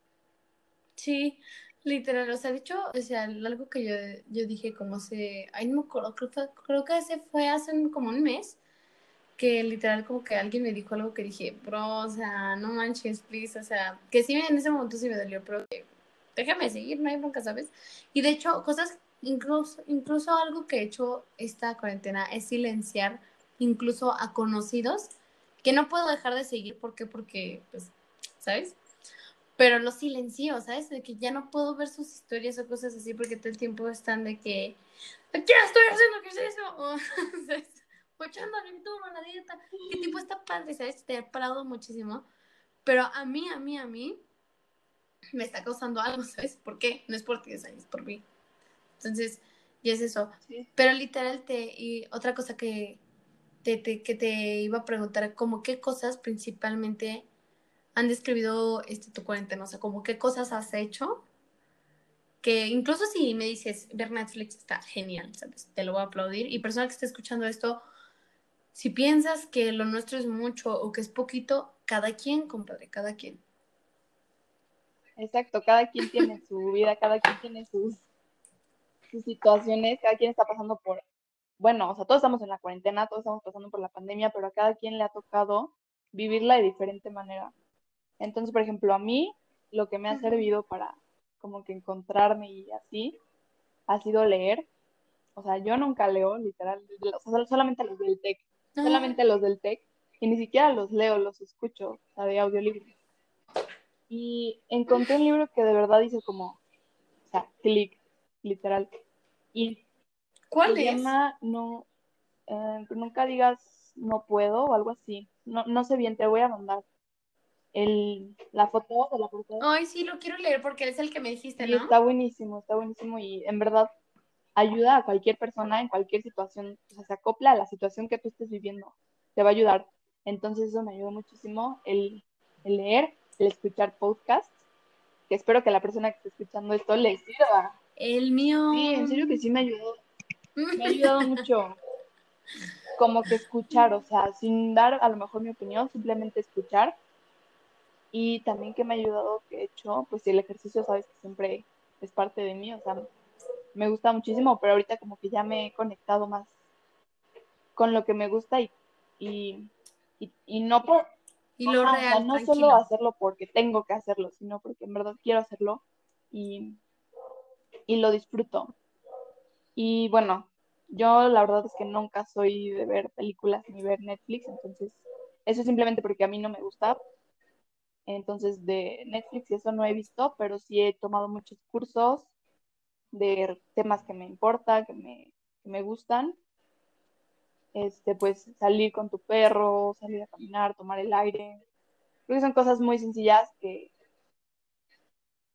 Sí, literal, o sea, de hecho, o sea, algo que yo, yo dije como hace, ay, no me acuerdo, creo, creo que ese fue hace como un mes, que literal como que alguien me dijo algo que dije, bro, o sea, no manches, please, o sea, que sí en ese momento sí me dolió, pero déjame seguir, no hay bronca, ¿sabes? Y de hecho, cosas, incluso, incluso algo que he hecho esta cuarentena es silenciar incluso a conocidos que no puedo dejar de seguir, ¿por qué? Porque, pues, ¿sabes? Pero los silencio, ¿sabes? De que ya no puedo ver sus historias o cosas así porque todo el tiempo están de que, ¿qué estoy haciendo? ¿Qué es eso? O, ¿sabes? O echándole mi turno la dieta. ¿Qué tipo está padre, ¿sabes? Te ha parado muchísimo. Pero a mí, a mí, a mí, me está causando algo, ¿sabes? ¿Por qué? No es por ti, es por mí. Entonces, y es eso. Pero literal, te, y otra cosa que te, que te iba a preguntar, como qué cosas principalmente han describido este, tu cuarentena, o sea, como qué cosas has hecho, que incluso si me dices, ver Netflix está genial, ¿sabes? Te lo voy a aplaudir. Y persona que esté escuchando esto, si piensas que lo nuestro es mucho o que es poquito, cada quien, compadre, cada quien. Exacto, cada quien tiene su vida, cada quien tiene sus, sus situaciones, cada quien está pasando por, bueno, o sea, todos estamos en la cuarentena, todos estamos pasando por la pandemia, pero a cada quien le ha tocado vivirla de diferente manera. Entonces, por ejemplo, a mí lo que me ha servido para como que encontrarme y así ha sido leer. O sea, yo nunca leo, literal, solamente los del TEC, solamente los del TEC, y ni siquiera los leo, los escucho, o sea, de audiolibros. Y encontré un libro que de verdad hizo como, o sea, clic, literal. Y ¿Cuál se es? llama No, eh, nunca digas no puedo o algo así. No, no sé bien, te voy a mandar el, la foto de la portada. Ay, sí, lo quiero leer porque es el que me dijiste, ¿no? está buenísimo, está buenísimo y en verdad ayuda a cualquier persona en cualquier situación, o sea, se acopla a la situación que tú estés viviendo, te va a ayudar. Entonces eso me ayudó muchísimo el, el leer, el escuchar podcasts, que espero que a la persona que esté escuchando esto le sirva. El mío. Sí, en serio que sí me ayudó, me ha ayudado mucho como que escuchar, o sea, sin dar a lo mejor mi opinión, simplemente escuchar. Y también que me ha ayudado, que he hecho, pues el ejercicio, sabes que siempre es parte de mí, o sea, me gusta muchísimo, pero ahorita como que ya me he conectado más con lo que me gusta y, y, y, y no por, Y lo Ajá, real, no tranquilo. solo hacerlo porque tengo que hacerlo, sino porque en verdad quiero hacerlo y, y lo disfruto. Y bueno, yo la verdad es que nunca soy de ver películas ni ver Netflix, entonces eso es simplemente porque a mí no me gusta. Entonces de Netflix eso no he visto, pero sí he tomado muchos cursos de temas que me importan, que me, que me gustan. Este, pues salir con tu perro, salir a caminar, tomar el aire. Creo que son cosas muy sencillas que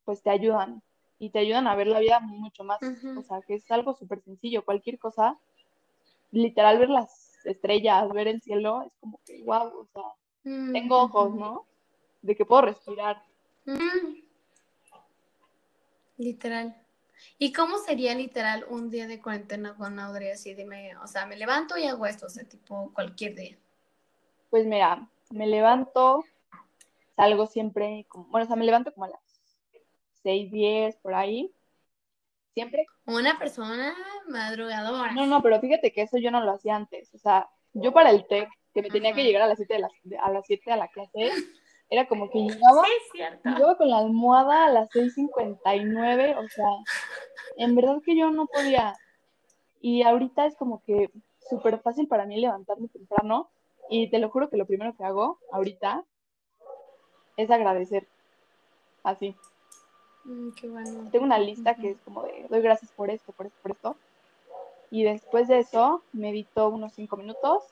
pues te ayudan y te ayudan a ver la vida mucho más, o sea, que es algo súper sencillo, cualquier cosa, literal ver las estrellas, ver el cielo, es como que, wow, o sea, tengo ojos. ¿no? De que puedo respirar. Literal. ¿Y cómo sería literal un día de cuarentena con Audrey? Así dime, o sea, me levanto y hago esto, o sea, tipo cualquier día. Pues mira, me levanto, salgo siempre, como, bueno, o sea, me levanto como a las 6, 10, por ahí, siempre. Una persona madrugadora. No, no, pero fíjate que eso yo no lo hacía antes, o sea, yo para el TEC, que me tenía que llegar a las 7 de la, a las 7 a la clase, era como que llegaba Sí. Llegaba con la almohada a las 6.59, o sea, en verdad que yo no podía. Y ahorita es como que súper fácil para mí levantarme temprano. Y te lo juro que lo primero que hago ahorita es agradecer. Así. Mm, qué bueno. Tengo una lista que es como de doy gracias por esto, por esto, por esto. Y después de eso medito unos 5 minutos.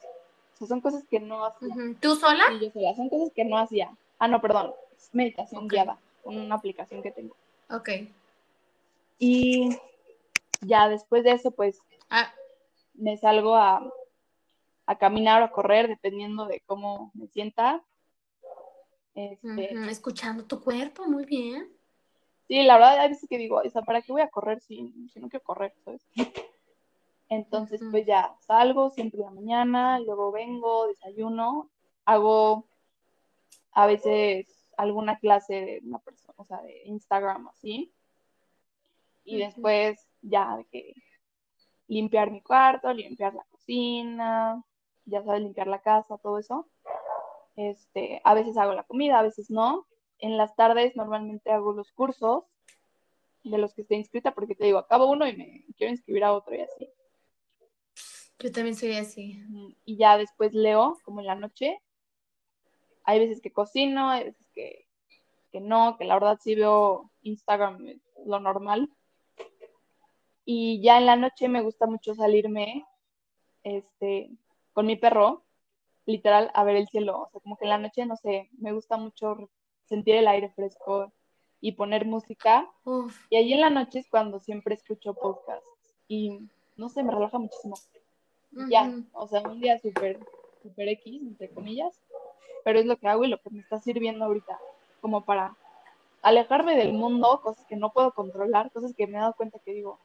O sea, son cosas que no hacía. ¿Tú sola? Sí, yo sola, son cosas que no hacía. Ah, no, perdón. Es meditación Ok. guiada, una aplicación que tengo. Ok. Y ya después de eso, pues Ah, me salgo a, a caminar o a correr, dependiendo de cómo me sienta. Este, Escuchando tu cuerpo, muy bien. Sí, la verdad, hay veces que digo, o sea, ¿para qué voy a correr si, si no quiero correr, ¿sabes? Entonces, pues ya salgo siempre en la mañana, luego vengo, desayuno, hago a veces alguna clase de una persona, o sea, de Instagram así. Y después ya de que limpiar mi cuarto, limpiar la cocina, ya sabes, limpiar la casa, todo eso. Este, a veces hago la comida, a veces no. En las tardes normalmente hago los cursos de los que estoy inscrita, porque te digo, acabo uno y me quiero inscribir a otro y así. Yo también soy así. Y ya después leo, como en la noche. Hay veces que cocino, hay veces que, que no, que la verdad sí veo Instagram, es lo normal. Y ya en la noche me gusta mucho salirme este, con mi perro, literal, a ver el cielo. O sea, como que en la noche, no sé, me gusta mucho sentir el aire fresco y poner música. Uf. Y ahí en la noche es cuando siempre escucho podcasts. Y no sé, me relaja muchísimo. Ya, Ujú. o sea, un día súper, súper X, entre comillas. Pero es lo que hago y lo que me está sirviendo ahorita. Como para alejarme del mundo, cosas que no puedo controlar, cosas que me he dado cuenta que digo,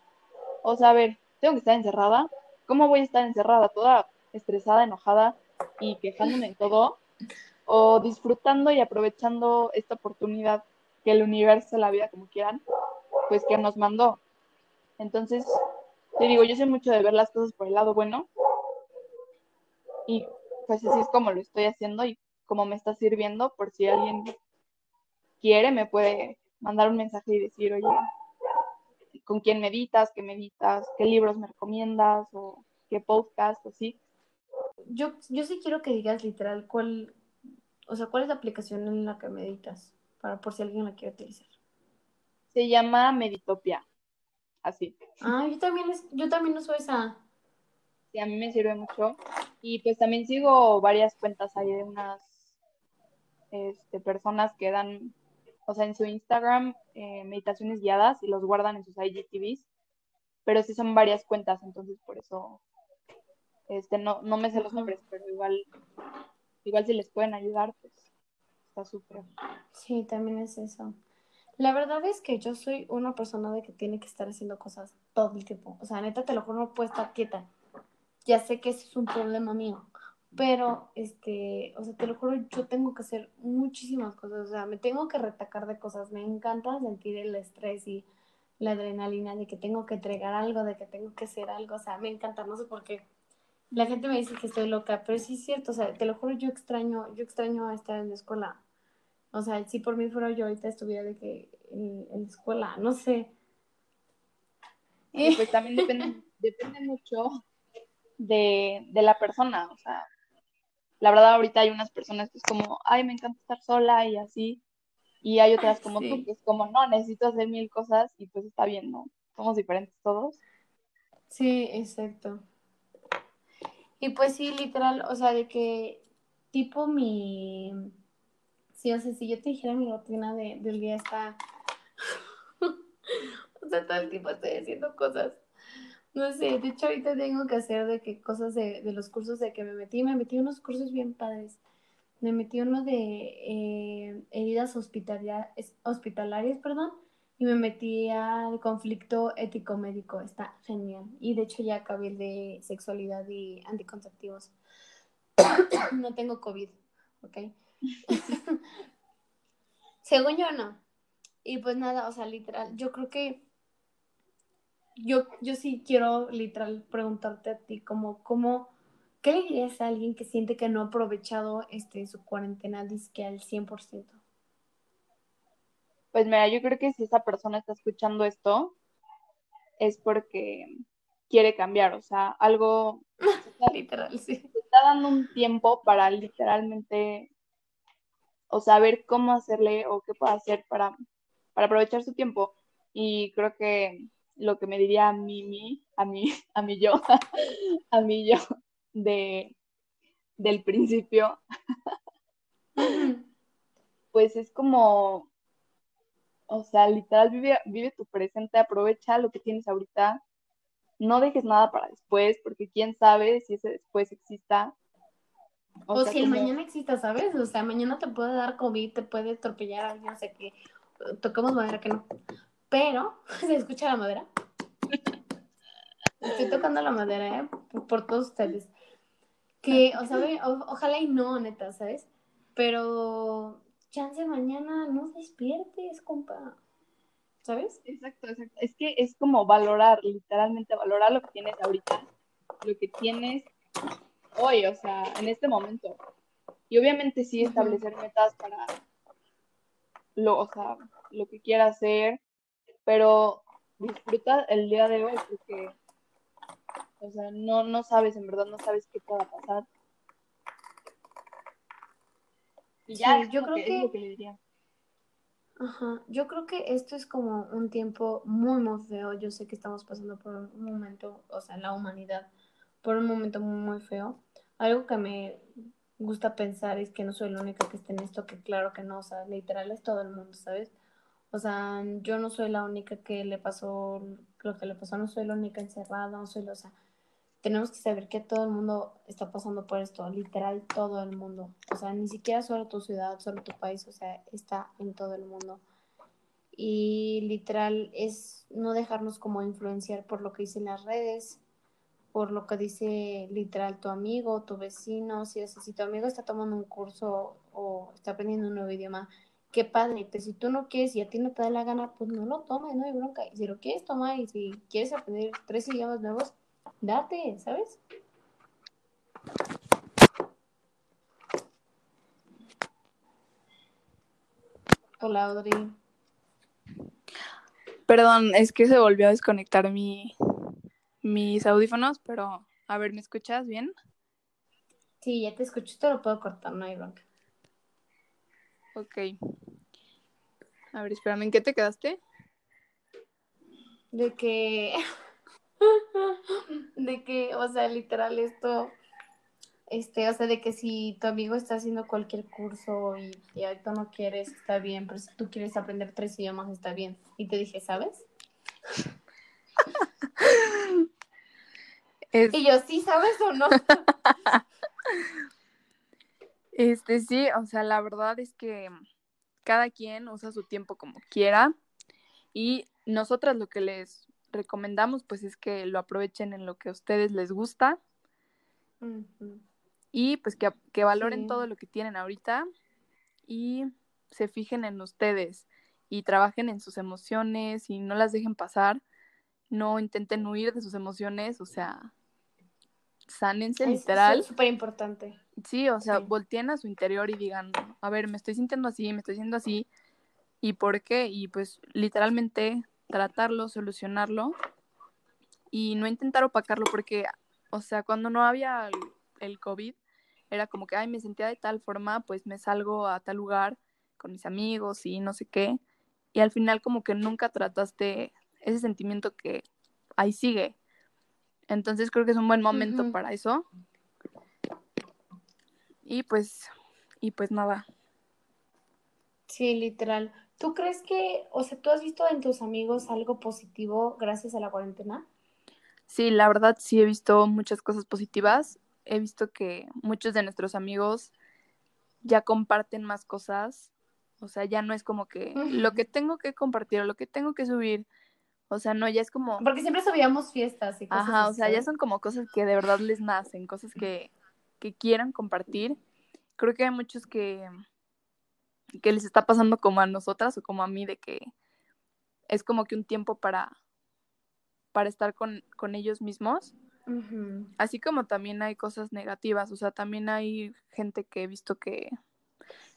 o sea, a ver, tengo que estar encerrada. ¿Cómo voy a estar encerrada? Toda estresada, enojada y quejándome de todo. o disfrutando y aprovechando esta oportunidad que el universo, la vida, como quieran, pues que nos mandó. Entonces, te digo, yo sé mucho de ver las cosas por el lado bueno y pues así es como lo estoy haciendo y como me está sirviendo por si alguien quiere, me puede mandar un mensaje y decir, oye, con quién meditas, qué meditas, qué libros me recomiendas o qué podcast o así. Yo, yo sí quiero que digas literal cuál, o sea, cuál es la aplicación en la que meditas, para por si alguien la quiere utilizar. Se llama Meditopia, así. Ah, yo también, yo también uso esa. Sí, a mí me sirve mucho. Y pues también sigo varias cuentas ahí de unas este, personas que dan o sea, en su Instagram, eh, meditaciones guiadas y los guardan en sus IGTVs, pero sí son varias cuentas, entonces por eso este, no, no me sé los nombres, pero igual, igual si les pueden ayudar, pues está súper. Sí, también es eso. La verdad es que yo soy una persona de que tiene que estar haciendo cosas todo el tiempo. O sea, neta, te lo juro, no puedo estar quieta. Ya sé que eso es un problema mío. Pero, este, o sea, te lo juro, yo tengo que hacer muchísimas cosas, o sea, me tengo que retacar de cosas, me encanta sentir el estrés y la adrenalina de que tengo que entregar algo, de que tengo que hacer algo, o sea, me encanta, no sé por qué. La gente me dice que estoy loca, pero sí es cierto, o sea, te lo juro, yo extraño, yo extraño estar en la escuela. O sea, si por mí fuera yo ahorita estuviera de que en, la escuela, no sé. Y pues también depende, depende mucho de, de la persona, o sea, la verdad ahorita hay unas personas que es como, ay, me encanta estar sola y así, y hay otras como tú, que es como, no, necesito hacer mil cosas y pues está bien, ¿no? Somos diferentes todos. Sí, exacto. Y pues sí, literal, o sea, de que tipo mi... Sí, o sea, si yo te dijera mi rutina de, del día está... o sea, todo el tiempo estoy haciendo cosas no sé, de hecho ahorita tengo que hacer de que cosas de, los cursos de que me metí, me metí unos cursos bien padres. Me metí uno de eh, heridas hospitalarias, perdón, y me metí al conflicto ético-médico. Está genial. Y de hecho ya acabé el de sexualidad y anticonceptivos. no tengo COVID, ¿ok? Según yo no. Y pues nada, o sea, literal, yo creo que yo, yo sí quiero literal preguntarte a ti, como, como, ¿qué le dirías a alguien que siente que no ha aprovechado este, su cuarentena disque al 100%? Pues mira, yo creo que si esa persona está escuchando esto, es porque quiere cambiar, o sea, algo... literal, sí. Se está dando un tiempo para literalmente, o saber cómo hacerle o qué puede hacer para, para aprovechar su tiempo. Y creo que lo que me diría a mí, a mí, a mí yo, a mí yo de, del principio, pues es como, o sea, literal, vive, vive tu presente, aprovecha lo que tienes ahorita, no dejes nada para después, porque quién sabe si ese después exista. O, si el mañana exista, ¿sabes? O sea, mañana te puede dar COVID, te puede atropellar alguien, o sea que toquemos madera que no. Pero, ¿se escucha la madera? Estoy tocando la madera, ¿eh? Por, todos ustedes. Que, o sea, ojalá y no, neta, ¿sabes? Pero, chance mañana no despiertes, compa. ¿Sabes? Exacto, exacto. Es que es como valorar, literalmente valorar lo que tienes ahorita, lo que tienes hoy, o sea, en este momento. Y obviamente sí establecer metas para lo, o sea, lo que quiera hacer, pero disfruta el día de hoy porque, o sea, no, no sabes, en verdad, no sabes qué pueda pasar. Y ya, yo creo que, es lo que le diría. Ajá, yo creo que esto es como un tiempo muy, muy feo. Yo sé que estamos pasando por un momento, o sea, la humanidad, por un momento muy, muy feo. Algo que me gusta pensar es que no soy la única que esté en esto, que claro que no, o sea, literal es todo el mundo, ¿sabes? O sea, yo no soy la única que le pasó lo que le pasó, no soy la única encerrada, no soy la, o sea, tenemos que saber que todo el mundo está pasando por esto, literal todo el mundo. O sea, ni siquiera solo tu ciudad, solo tu país, o sea, está en todo el mundo. Y literal es no dejarnos como influenciar por lo que dicen las redes por lo que dice literal tu amigo, tu vecino, si, si tu amigo está tomando un curso o está aprendiendo un nuevo idioma, qué padre, pero si tú no quieres y a ti no te da la gana, pues no lo tomes, no hay bronca. Y si lo quieres tomar y si quieres aprender tres idiomas nuevos, date, ¿sabes? Hola, Audrey. Perdón, es que se volvió a desconectar mi, mis audífonos, pero a ver, ¿me escuchas bien? Sí, ya te escucho, te lo puedo cortar, no hay bronca. Ok. A ver, espérame, ¿en qué te quedaste? De que, de que, o sea, literal esto, este, o sea, de que si tu amigo está haciendo cualquier curso y, y ahorita no quieres, está bien, pero si tú quieres aprender tres idiomas, está bien. Y te dije, ¿sabes? Es- Y yo, ¿sí sabes o no? Este sí, o sea, la verdad es que cada quien usa su tiempo como quiera y nosotras lo que les recomendamos pues es que lo aprovechen en lo que a ustedes les gusta y pues que, que valoren Sí. todo lo que tienen ahorita y se fijen en ustedes y trabajen en sus emociones y no las dejen pasar, no intenten huir de sus emociones, o sea, sánense Es literal. súper importante. Sí, o sea, Sí. volteen a su interior y digan, a ver, me estoy sintiendo así, me estoy sintiendo así, ¿y por qué? Y pues literalmente tratarlo, solucionarlo y no intentar opacarlo porque, o sea, cuando no había el, COVID, era como que, ay, me sentía de tal forma, pues me salgo a tal lugar con mis amigos y no sé qué. Y al final como que nunca trataste ese sentimiento que ahí sigue. Entonces creo que es un buen momento para eso. Y pues, y pues nada. Sí, literal. ¿Tú crees que, o sea, tú has visto en tus amigos algo positivo gracias a la cuarentena? Sí, la verdad sí he visto muchas cosas positivas. He visto que muchos de nuestros amigos ya comparten más cosas. O sea, ya no es como que lo que tengo que compartir o lo que tengo que subir. O sea, no, ya es como, Porque siempre subíamos fiestas y cosas ajá, o sea, ya son como cosas que de verdad les nacen, cosas que, que quieran compartir. Creo que hay muchos que, que les está pasando como a nosotras o como a mí, de que es como que un tiempo para, para estar con, con ellos mismos. Así como también hay cosas negativas, o sea, también hay gente que he visto que,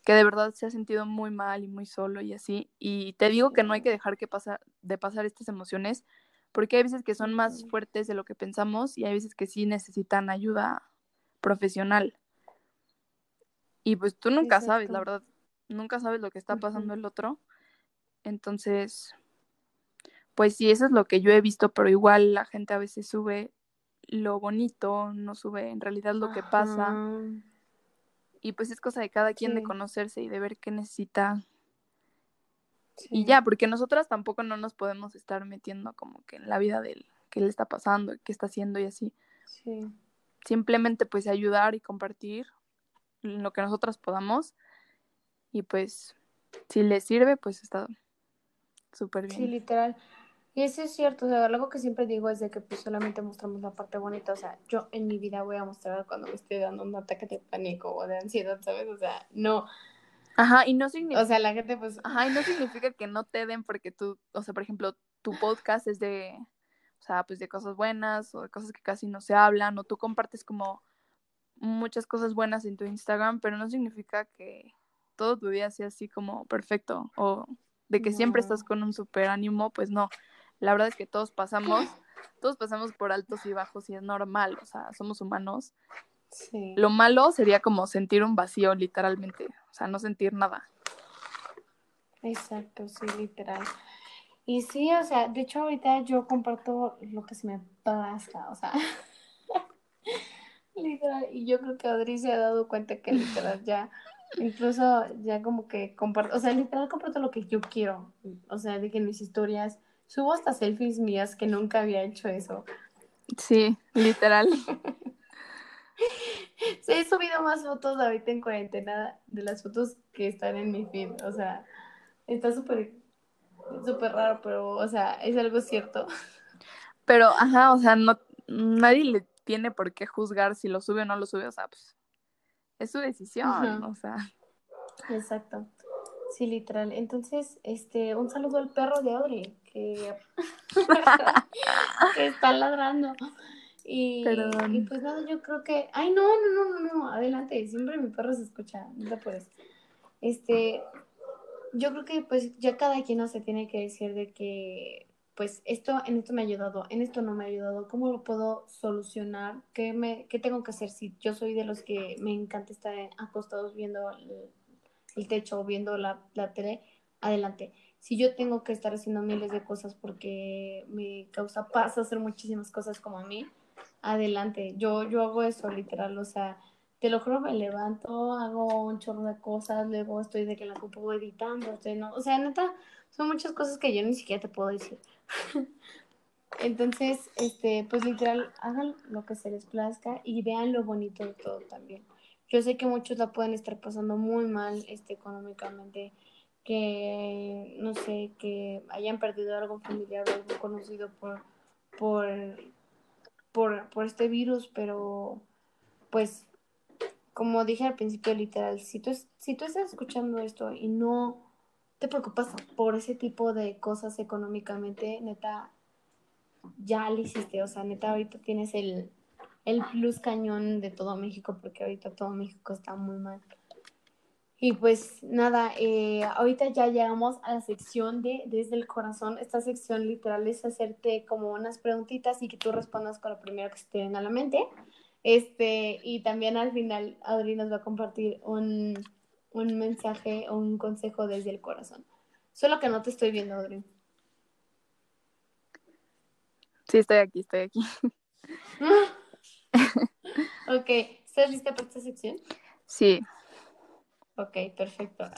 que de verdad se ha sentido muy mal y muy solo y así. Y te digo que no hay que dejar que pasa, de pasar estas emociones, porque hay veces que son más fuertes de lo que pensamos y hay veces que sí necesitan ayuda profesional. Y pues tú nunca sabes, la verdad, nunca sabes lo que está pasando el otro. Entonces, pues sí, eso es lo que yo he visto, pero igual la gente a veces sube lo bonito, no sube en realidad lo que pasa. Y pues es cosa de cada quien de conocerse y de ver qué necesita. Y ya, porque nosotras tampoco no nos podemos estar metiendo como que en la vida del qué le está pasando, qué está haciendo y así. Sí. Simplemente pues ayudar y compartir lo que nosotras podamos. Y pues si les sirve, pues está súper Sí, bien. literal. Y eso es cierto, o sea, algo que siempre digo es de que pues solamente mostramos la parte bonita, o sea, yo en mi vida voy a mostrar cuando me esté dando un ataque de pánico o de ansiedad, ¿sabes? O sea, no, Ajá, y no significa... o sea, la gente pues, Ajá, y no significa que no te den porque tú, o sea, por ejemplo, tu podcast es de, o sea, pues de cosas buenas o de cosas que casi no se hablan o tú compartes como muchas cosas buenas en tu Instagram, pero no significa que todo tu día sea así como perfecto o de que siempre estás con un super ánimo, pues no. La verdad es que todos pasamos, todos pasamos por altos y bajos y es normal, o sea, somos humanos. sí. Lo malo sería como sentir un vacío literalmente, o sea, no sentir nada. Exacto, sí, literal. Y sí, o sea, de hecho ahorita yo comparto lo que se me plazca, o sea, literal, y yo creo que Audrey se ha dado cuenta que literal ya, incluso ya como que comparto, o sea, literal comparto lo que yo quiero, o sea, de que en mis historias subo hasta selfies mías que nunca había hecho eso. Sí, literal. Sí, he subido más fotos ahorita en cuarentena de las fotos que están en mi feed, o sea, está súper, súper raro, pero, o sea, es algo cierto. Pero, ajá, o sea, no, nadie le tiene por qué juzgar si lo sube o no lo sube, o sea, pues es su decisión, o sea. Exacto. Sí, literal. Entonces, este, un saludo al perro de Audrey, que, que está ladrando. Y, y, pues nada, yo creo que. Ay, no, no, no, no, no, adelante. Siempre mi perro se escucha, no te puedes. Este, yo creo que pues ya cada quien no se tiene que decir de que pues esto, en esto me ha ayudado, en esto no me ha ayudado, ¿cómo lo puedo solucionar? ¿Qué, me, qué tengo que hacer? Si yo soy de los que me encanta estar acostados viendo el, techo o viendo la, la tele, adelante. Si yo tengo que estar haciendo miles de cosas porque me causa paz hacer muchísimas cosas como a mí, adelante. Yo, yo hago eso literal, o sea, te lo juro, me levanto, hago un chorro de cosas, luego estoy de que la ocupo editando, o sea, neta, son muchas cosas que yo ni siquiera te puedo decir. Entonces, este, pues literal, hagan lo que se les plazca y vean lo bonito de todo también. Yo sé que muchos la pueden estar pasando muy mal este, económicamente, que, no sé, que hayan perdido algo familiar o algo conocido por, por, por, por este virus, pero pues como dije al principio, literal, si tú, si tú estás escuchando esto y no te preocupas por ese tipo de cosas económicamente, neta, ya lo hiciste. O sea, neta, ahorita tienes el, plus cañón de todo México, porque ahorita todo México está muy mal. Y pues nada, eh, ahorita ya llegamos a la sección de Desde el Corazón. Esta sección literal es hacerte como unas preguntitas y que tú respondas con lo primero que se te venga a la mente. Este, y también al final Audrey nos va a compartir un, un mensaje o un consejo desde el corazón. Solo que no te estoy viendo, Audrey. Sí, estoy aquí, estoy aquí. ok, ¿estás lista para esta sección? Sí. Ok, perfecto.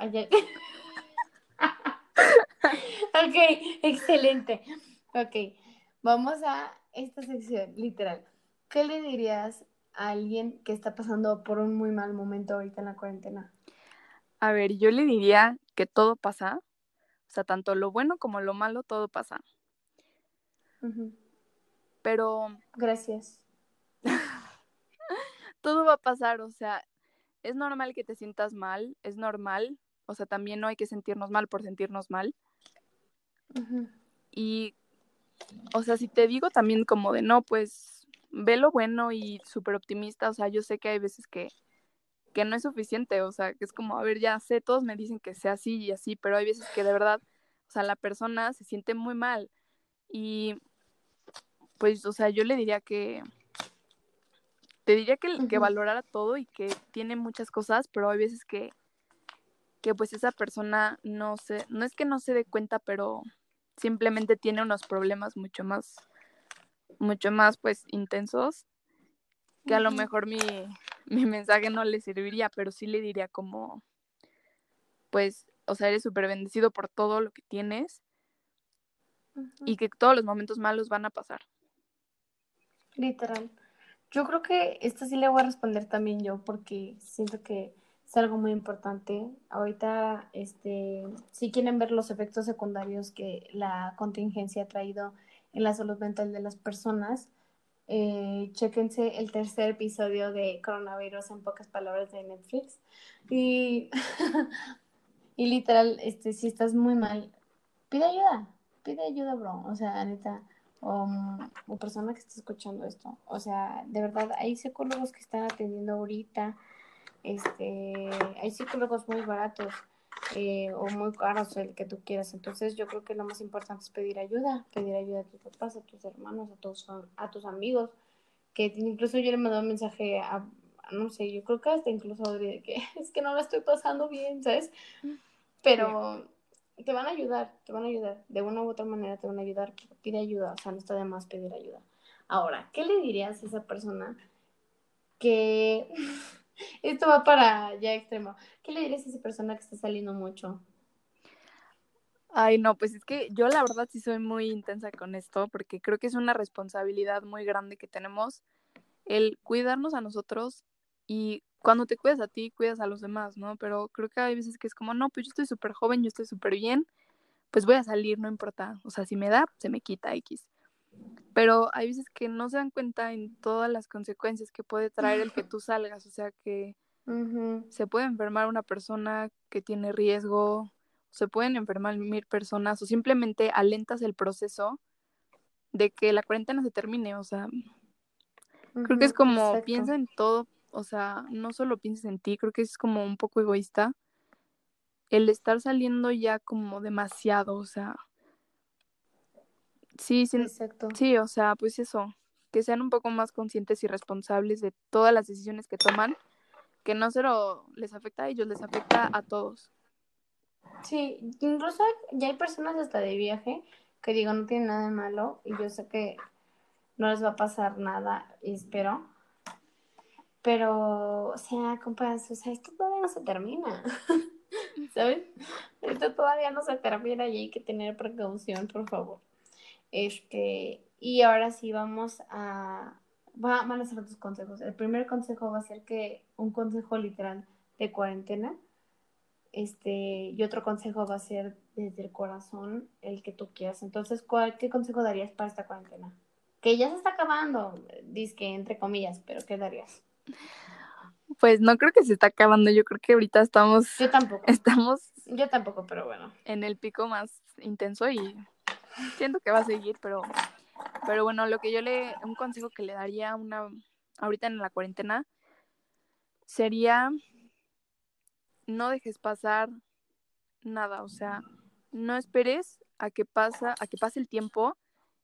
ok, excelente. Ok, vamos a esta sección, literal. ¿Qué le dirías alguien que está pasando por un muy mal momento ahorita en la cuarentena? A ver, yo le diría que todo pasa, o sea, tanto lo bueno como lo malo, todo pasa. Pero... Gracias. todo va a pasar, o sea, es normal que te sientas mal, es normal, o sea, también no hay que sentirnos mal por sentirnos mal. Y, o sea, si te digo también como de no, pues ve lo bueno y súper optimista, o sea, yo sé que hay veces que, que no es suficiente, o sea, que es como, a ver, ya sé, todos me dicen que sea así y así, pero hay veces que de verdad, o sea, la persona se siente muy mal y pues, o sea, yo le diría que, te diría que, que valorara todo y que tiene muchas cosas, pero hay veces que, que pues esa persona no se, no es que no se dé cuenta, pero simplemente tiene unos problemas mucho más mucho más pues intensos, que a lo mejor mi, mi mensaje no le serviría, pero sí le diría como, pues, o sea, eres súper bendecido por todo lo que tienes y que todos los momentos malos van a pasar. Literal. Yo creo que esta sí le voy a responder también yo porque siento que es algo muy importante. Ahorita, este, si quieren ver los efectos secundarios que la contingencia ha traído en la salud mental de las personas. Eh, chéquense el tercer episodio de Coronavirus en pocas palabras de Netflix. Y, y literal, este, si estás muy mal, pide ayuda, pide ayuda, bro. O sea, neta, o, o persona que está escuchando esto. O sea, de verdad, hay psicólogos que están atendiendo ahorita. Este, hay psicólogos muy baratos eh, o muy caros, el que tú quieras. Entonces yo creo que lo más importante es pedir ayuda, pedir ayuda a tus papás, a tus hermanos, a tus, a tus amigos, que incluso yo le mandé un mensaje a, no sé, yo creo que hasta incluso de que es que no la estoy pasando bien, ¿sabes? Pero te van a ayudar, te van a ayudar, de una u otra manera te van a ayudar, pide ayuda, o sea, no está de más pedir ayuda. Ahora, ¿qué le dirías a esa persona que Esto va para ya extremo. ¿Qué le dirías a esa persona que está saliendo mucho? Ay, no, pues es que yo la verdad sí soy muy intensa con esto porque creo que es una responsabilidad muy grande que tenemos el cuidarnos a nosotros y cuando te cuidas a ti, cuidas a los demás, ¿no? Pero creo que hay veces que es como, no, pues yo estoy súper joven, yo estoy súper bien, pues voy a salir, no importa. O sea, si me da, se me quita X. pero hay veces que no se dan cuenta en todas las consecuencias que puede traer el que tú salgas, o sea que se puede enfermar una persona que tiene riesgo, se pueden enfermar mil personas o simplemente alentas el proceso de que la cuarentena se termine, o sea, creo que es como piensa en todo, o sea, no solo pienses en ti, creo que es como un poco egoísta el estar saliendo ya como demasiado, o sea, sí, sí, Exacto. sí, o sea, pues eso, que sean un poco más conscientes y responsables de todas las decisiones que toman, que no solo les afecta a ellos, les afecta a todos. Sí, incluso ya hay personas hasta de viaje que digo no tiene nada de malo y yo sé que no les va a pasar nada y espero. Pero, o sea, compas, o sea, esto todavía no se termina. ¿Sabes? Esto todavía no se termina y hay que tener precaución, por favor. Este, y ahora sí vamos a, va, van a ser otros consejos. El primer consejo va a ser que un consejo literal de cuarentena. Este, y otro consejo va a ser desde el corazón el que tú quieras. Entonces, ¿cuál, ¿qué consejo darías para esta cuarentena? Que ya se está acabando, dice que entre comillas, pero ¿qué darías? Pues no creo que se está acabando, yo creo que ahorita estamos... Yo tampoco. Estamos... Yo tampoco, pero bueno. En el pico más intenso y siento que va a seguir, pero, pero bueno, lo que yo le, un consejo que le daría una, ahorita en la cuarentena, sería no dejes pasar nada, o sea, no esperes a que pasa, a que pase el tiempo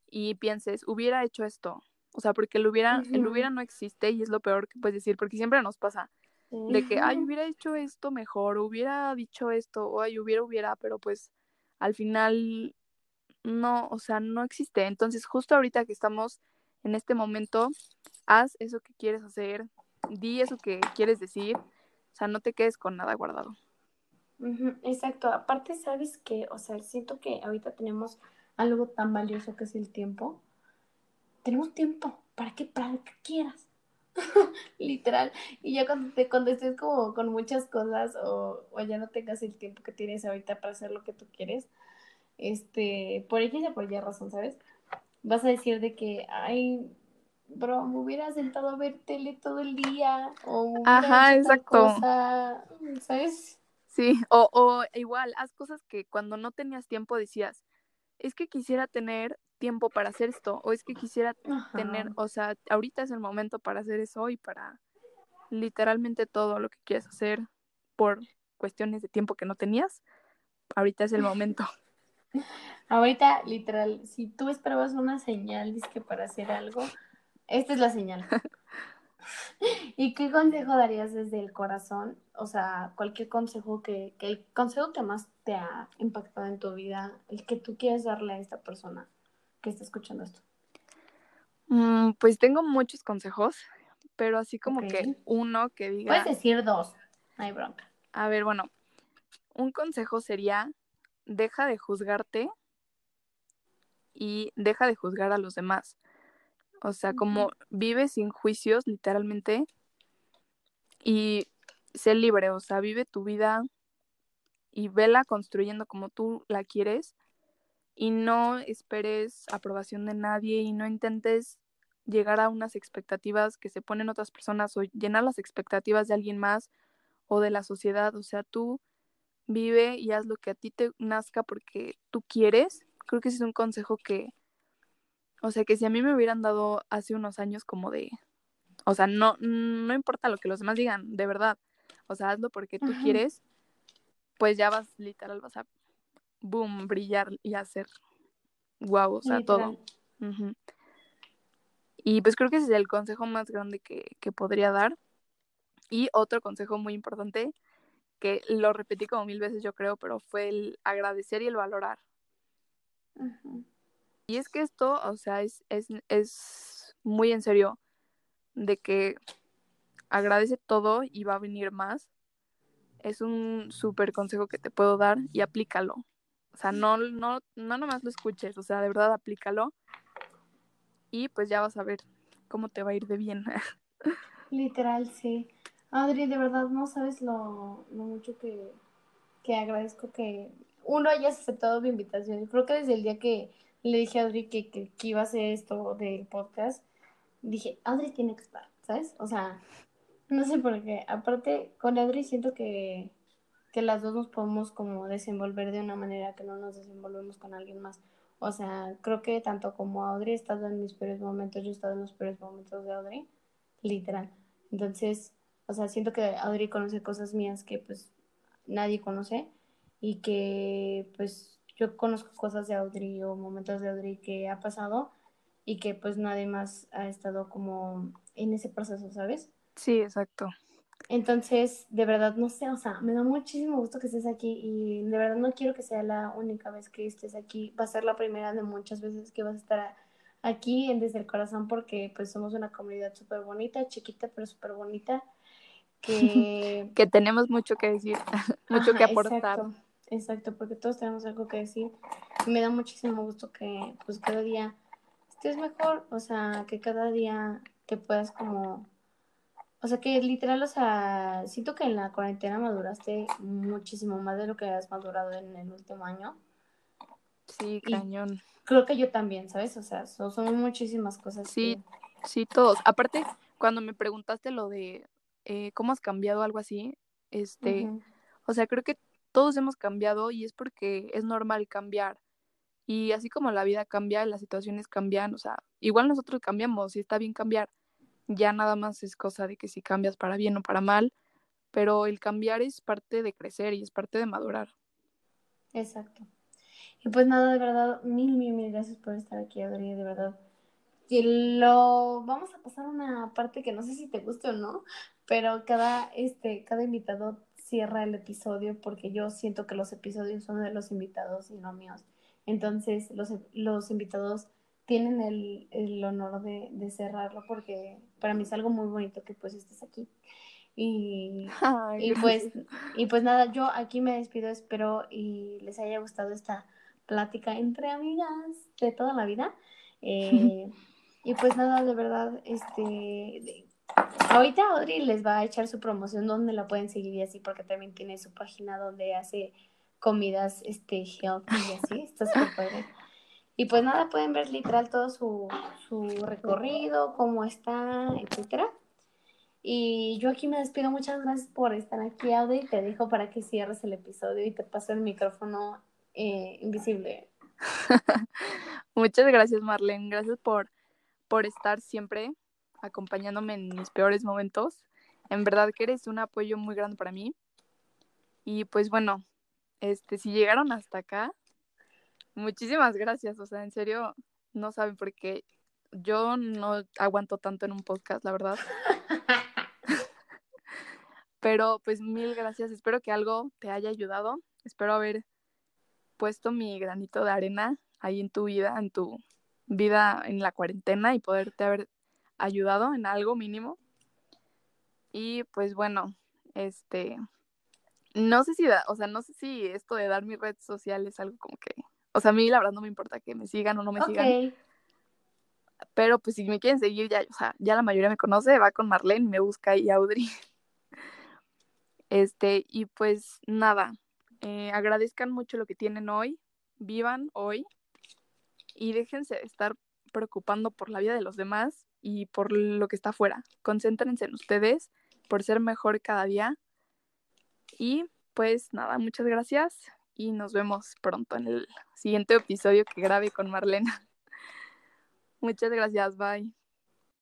y pienses, hubiera hecho esto. O sea, porque el hubiera, el hubiera no existe y es lo peor que puedes decir, porque siempre nos pasa de que, ay, hubiera hecho esto mejor, hubiera dicho esto, o ay, hubiera, hubiera, pero pues al final no, o sea, no existe. Entonces, justo ahorita que estamos en este momento, haz eso que quieres hacer, di eso que quieres decir, o sea, no te quedes con nada guardado. exacto, aparte, sabes que, o sea, siento que ahorita tenemos algo tan valioso que es el tiempo. Tenemos tiempo, ¿para qué? Para lo que quieras. Literal. Y ya cuando, te, cuando estés como con muchas cosas o, o ya no tengas el tiempo que tienes ahorita para hacer lo que tú quieres, este, por X o por Y razón, ¿sabes? Vas a decir de que, ay, bro, me hubiera sentado a ver tele todo el día, o Ajá, exacto. ¿sabes? Sí, o, o igual, haz cosas que cuando no tenías tiempo decías, es que quisiera tener tiempo para hacer esto, o es que quisiera tener, o sea, ahorita es el momento para hacer eso y para literalmente todo lo que quieres hacer por cuestiones de tiempo que no tenías, ahorita es el momento. Ahorita, literal, si tú esperabas una señal, dice que para hacer algo, esta es la señal. ¿Y qué consejo darías desde el corazón? O sea, cualquier consejo que, que, el consejo que más te ha impactado en tu vida, el que tú quieres darle a esta persona que está escuchando esto. Mm, pues tengo muchos consejos, pero así como que uno que diga. Puedes decir dos, no hay bronca. A ver, bueno, un consejo sería deja de juzgarte y deja de juzgar a los demás. O sea, como vive sin juicios, literalmente, y sé libre, o sea, vive tu vida y vela construyendo como tú la quieres y no esperes aprobación de nadie y no intentes llegar a unas expectativas que se ponen otras personas o llenar las expectativas de alguien más o de la sociedad. O sea, tú vive y haz lo que a ti te nazca porque tú quieres. Creo que ese es un consejo que, o sea, que si a mí me hubieran dado hace unos años como de, o sea, no, no importa lo que los demás digan, de verdad, o sea, hazlo porque tú quieres, pues ya vas, literal, vas a, boom, brillar y hacer, wow, o sea, todo. Y pues creo que ese es el consejo más grande que, que podría dar. Y otro consejo muy importante que lo repetí como mil veces yo creo, pero fue el agradecer y el valorar. Y es que esto, o sea, es, es, es muy en serio de que agradece todo y va a venir más. Es un súper consejo que te puedo dar y aplícalo. O sea, no, no, no nomás lo escuches, o sea, de verdad aplícalo. Y pues ya vas a ver cómo te va a ir de bien. Literal, sí. Adri, de verdad no sabes lo, mucho que, agradezco que uno hayas aceptado mi invitación. Creo que desde el día que le dije a Audrey que, que, iba a hacer esto del podcast, dije, Audrey tiene que estar, ¿sabes? O sea, no sé por qué. Aparte, con Audrey siento que, que las dos nos podemos como desenvolver de una manera que no nos desenvolvemos con alguien más. O sea, creo que tanto como Audrey he estado en mis peores momentos, yo he estado en los peores momentos de Audrey, literal. Entonces, o sea, siento que Audrey conoce cosas mías que pues nadie conoce y que pues yo conozco cosas de Audrey o momentos de Audrey que ha pasado y que pues nadie más ha estado como en ese proceso, ¿sabes? Sí, exacto. Entonces, de verdad, no sé, o sea, me da muchísimo gusto que estés aquí y de verdad no quiero que sea la única vez que estés aquí, va a ser la primera de muchas veces que vas a estar aquí en Desde el Corazón porque pues somos una comunidad súper bonita, chiquita pero súper bonita, que... que tenemos mucho que decir, mucho que aportar. Exacto, exacto, porque todos tenemos algo que decir. Y me da muchísimo gusto que pues cada día estés mejor, o sea, que cada día te puedas como... O sea, que literal, o sea, siento que en la cuarentena maduraste muchísimo más de lo que has madurado en el último año. Sí, cañón. creo que yo también, ¿sabes? O sea, son, muchísimas cosas. Sí, sí, todos. Aparte, cuando me preguntaste lo de eh, cómo has cambiado algo así, este, o sea, creo que todos hemos cambiado y es porque es normal cambiar. Y así como la vida cambia, las situaciones cambian, o sea, igual nosotros cambiamos y está bien cambiar. Ya nada más es cosa de que si cambias para bien o para mal, pero el cambiar es parte de crecer y es parte de madurar. Exacto. Y pues nada, de verdad, mil, mil, mil gracias por estar aquí, Adri, de verdad. Y lo vamos a pasar a una parte que no sé si te guste o no, pero cada, este, cada invitado cierra el episodio porque yo siento que los episodios son de los invitados y no míos. Entonces, los, los invitados tienen el, el honor de, de, cerrarlo porque para mí es algo muy bonito que pues estés aquí. Y, y, pues, y pues nada, yo aquí me despido, espero y les haya gustado esta plática entre amigas de toda la vida. Eh, y pues nada, de verdad, este, Ahorita Audrey les va a echar su promoción donde la pueden seguir y así, porque también tiene su página donde hace comidas este healthy y así, está súper padre. Y pues nada, pueden ver literal todo su, su recorrido, cómo está, etcétera. Y yo aquí me despido, muchas gracias por estar aquí, Audrey. Te dejo para que cierres el episodio y te paso el micrófono eh, invisible. muchas gracias, Marlene. Gracias por, por estar siempre acompañándome en mis peores momentos. En verdad que eres un apoyo muy grande para mí. Y pues bueno, este, si llegaron hasta acá, muchísimas gracias. O sea, en serio, no saben por qué yo no aguanto tanto en un podcast, la verdad. Pero pues mil gracias. Espero que algo te haya ayudado. Espero haber puesto mi granito de arena ahí en tu vida, en tu vida en la cuarentena y poderte haber ayudado en algo mínimo. Y pues bueno, este, no sé si, da, o sea, no sé si esto de dar mi red social es algo como que, o sea, a mí la verdad no me importa que me sigan o no me sigan. Pero pues si me quieren seguir, ya, o sea, ya la mayoría me conoce, va con Marlene, me busca y Audrey. Este, y pues nada, eh, agradezcan mucho lo que tienen hoy, vivan hoy y déjense de estar preocupando por la vida de los demás y por lo que está afuera. Concéntrense en ustedes por ser mejor cada día. Y pues nada, muchas gracias y nos vemos pronto en el siguiente episodio que grabe con Marlena. muchas gracias, bye.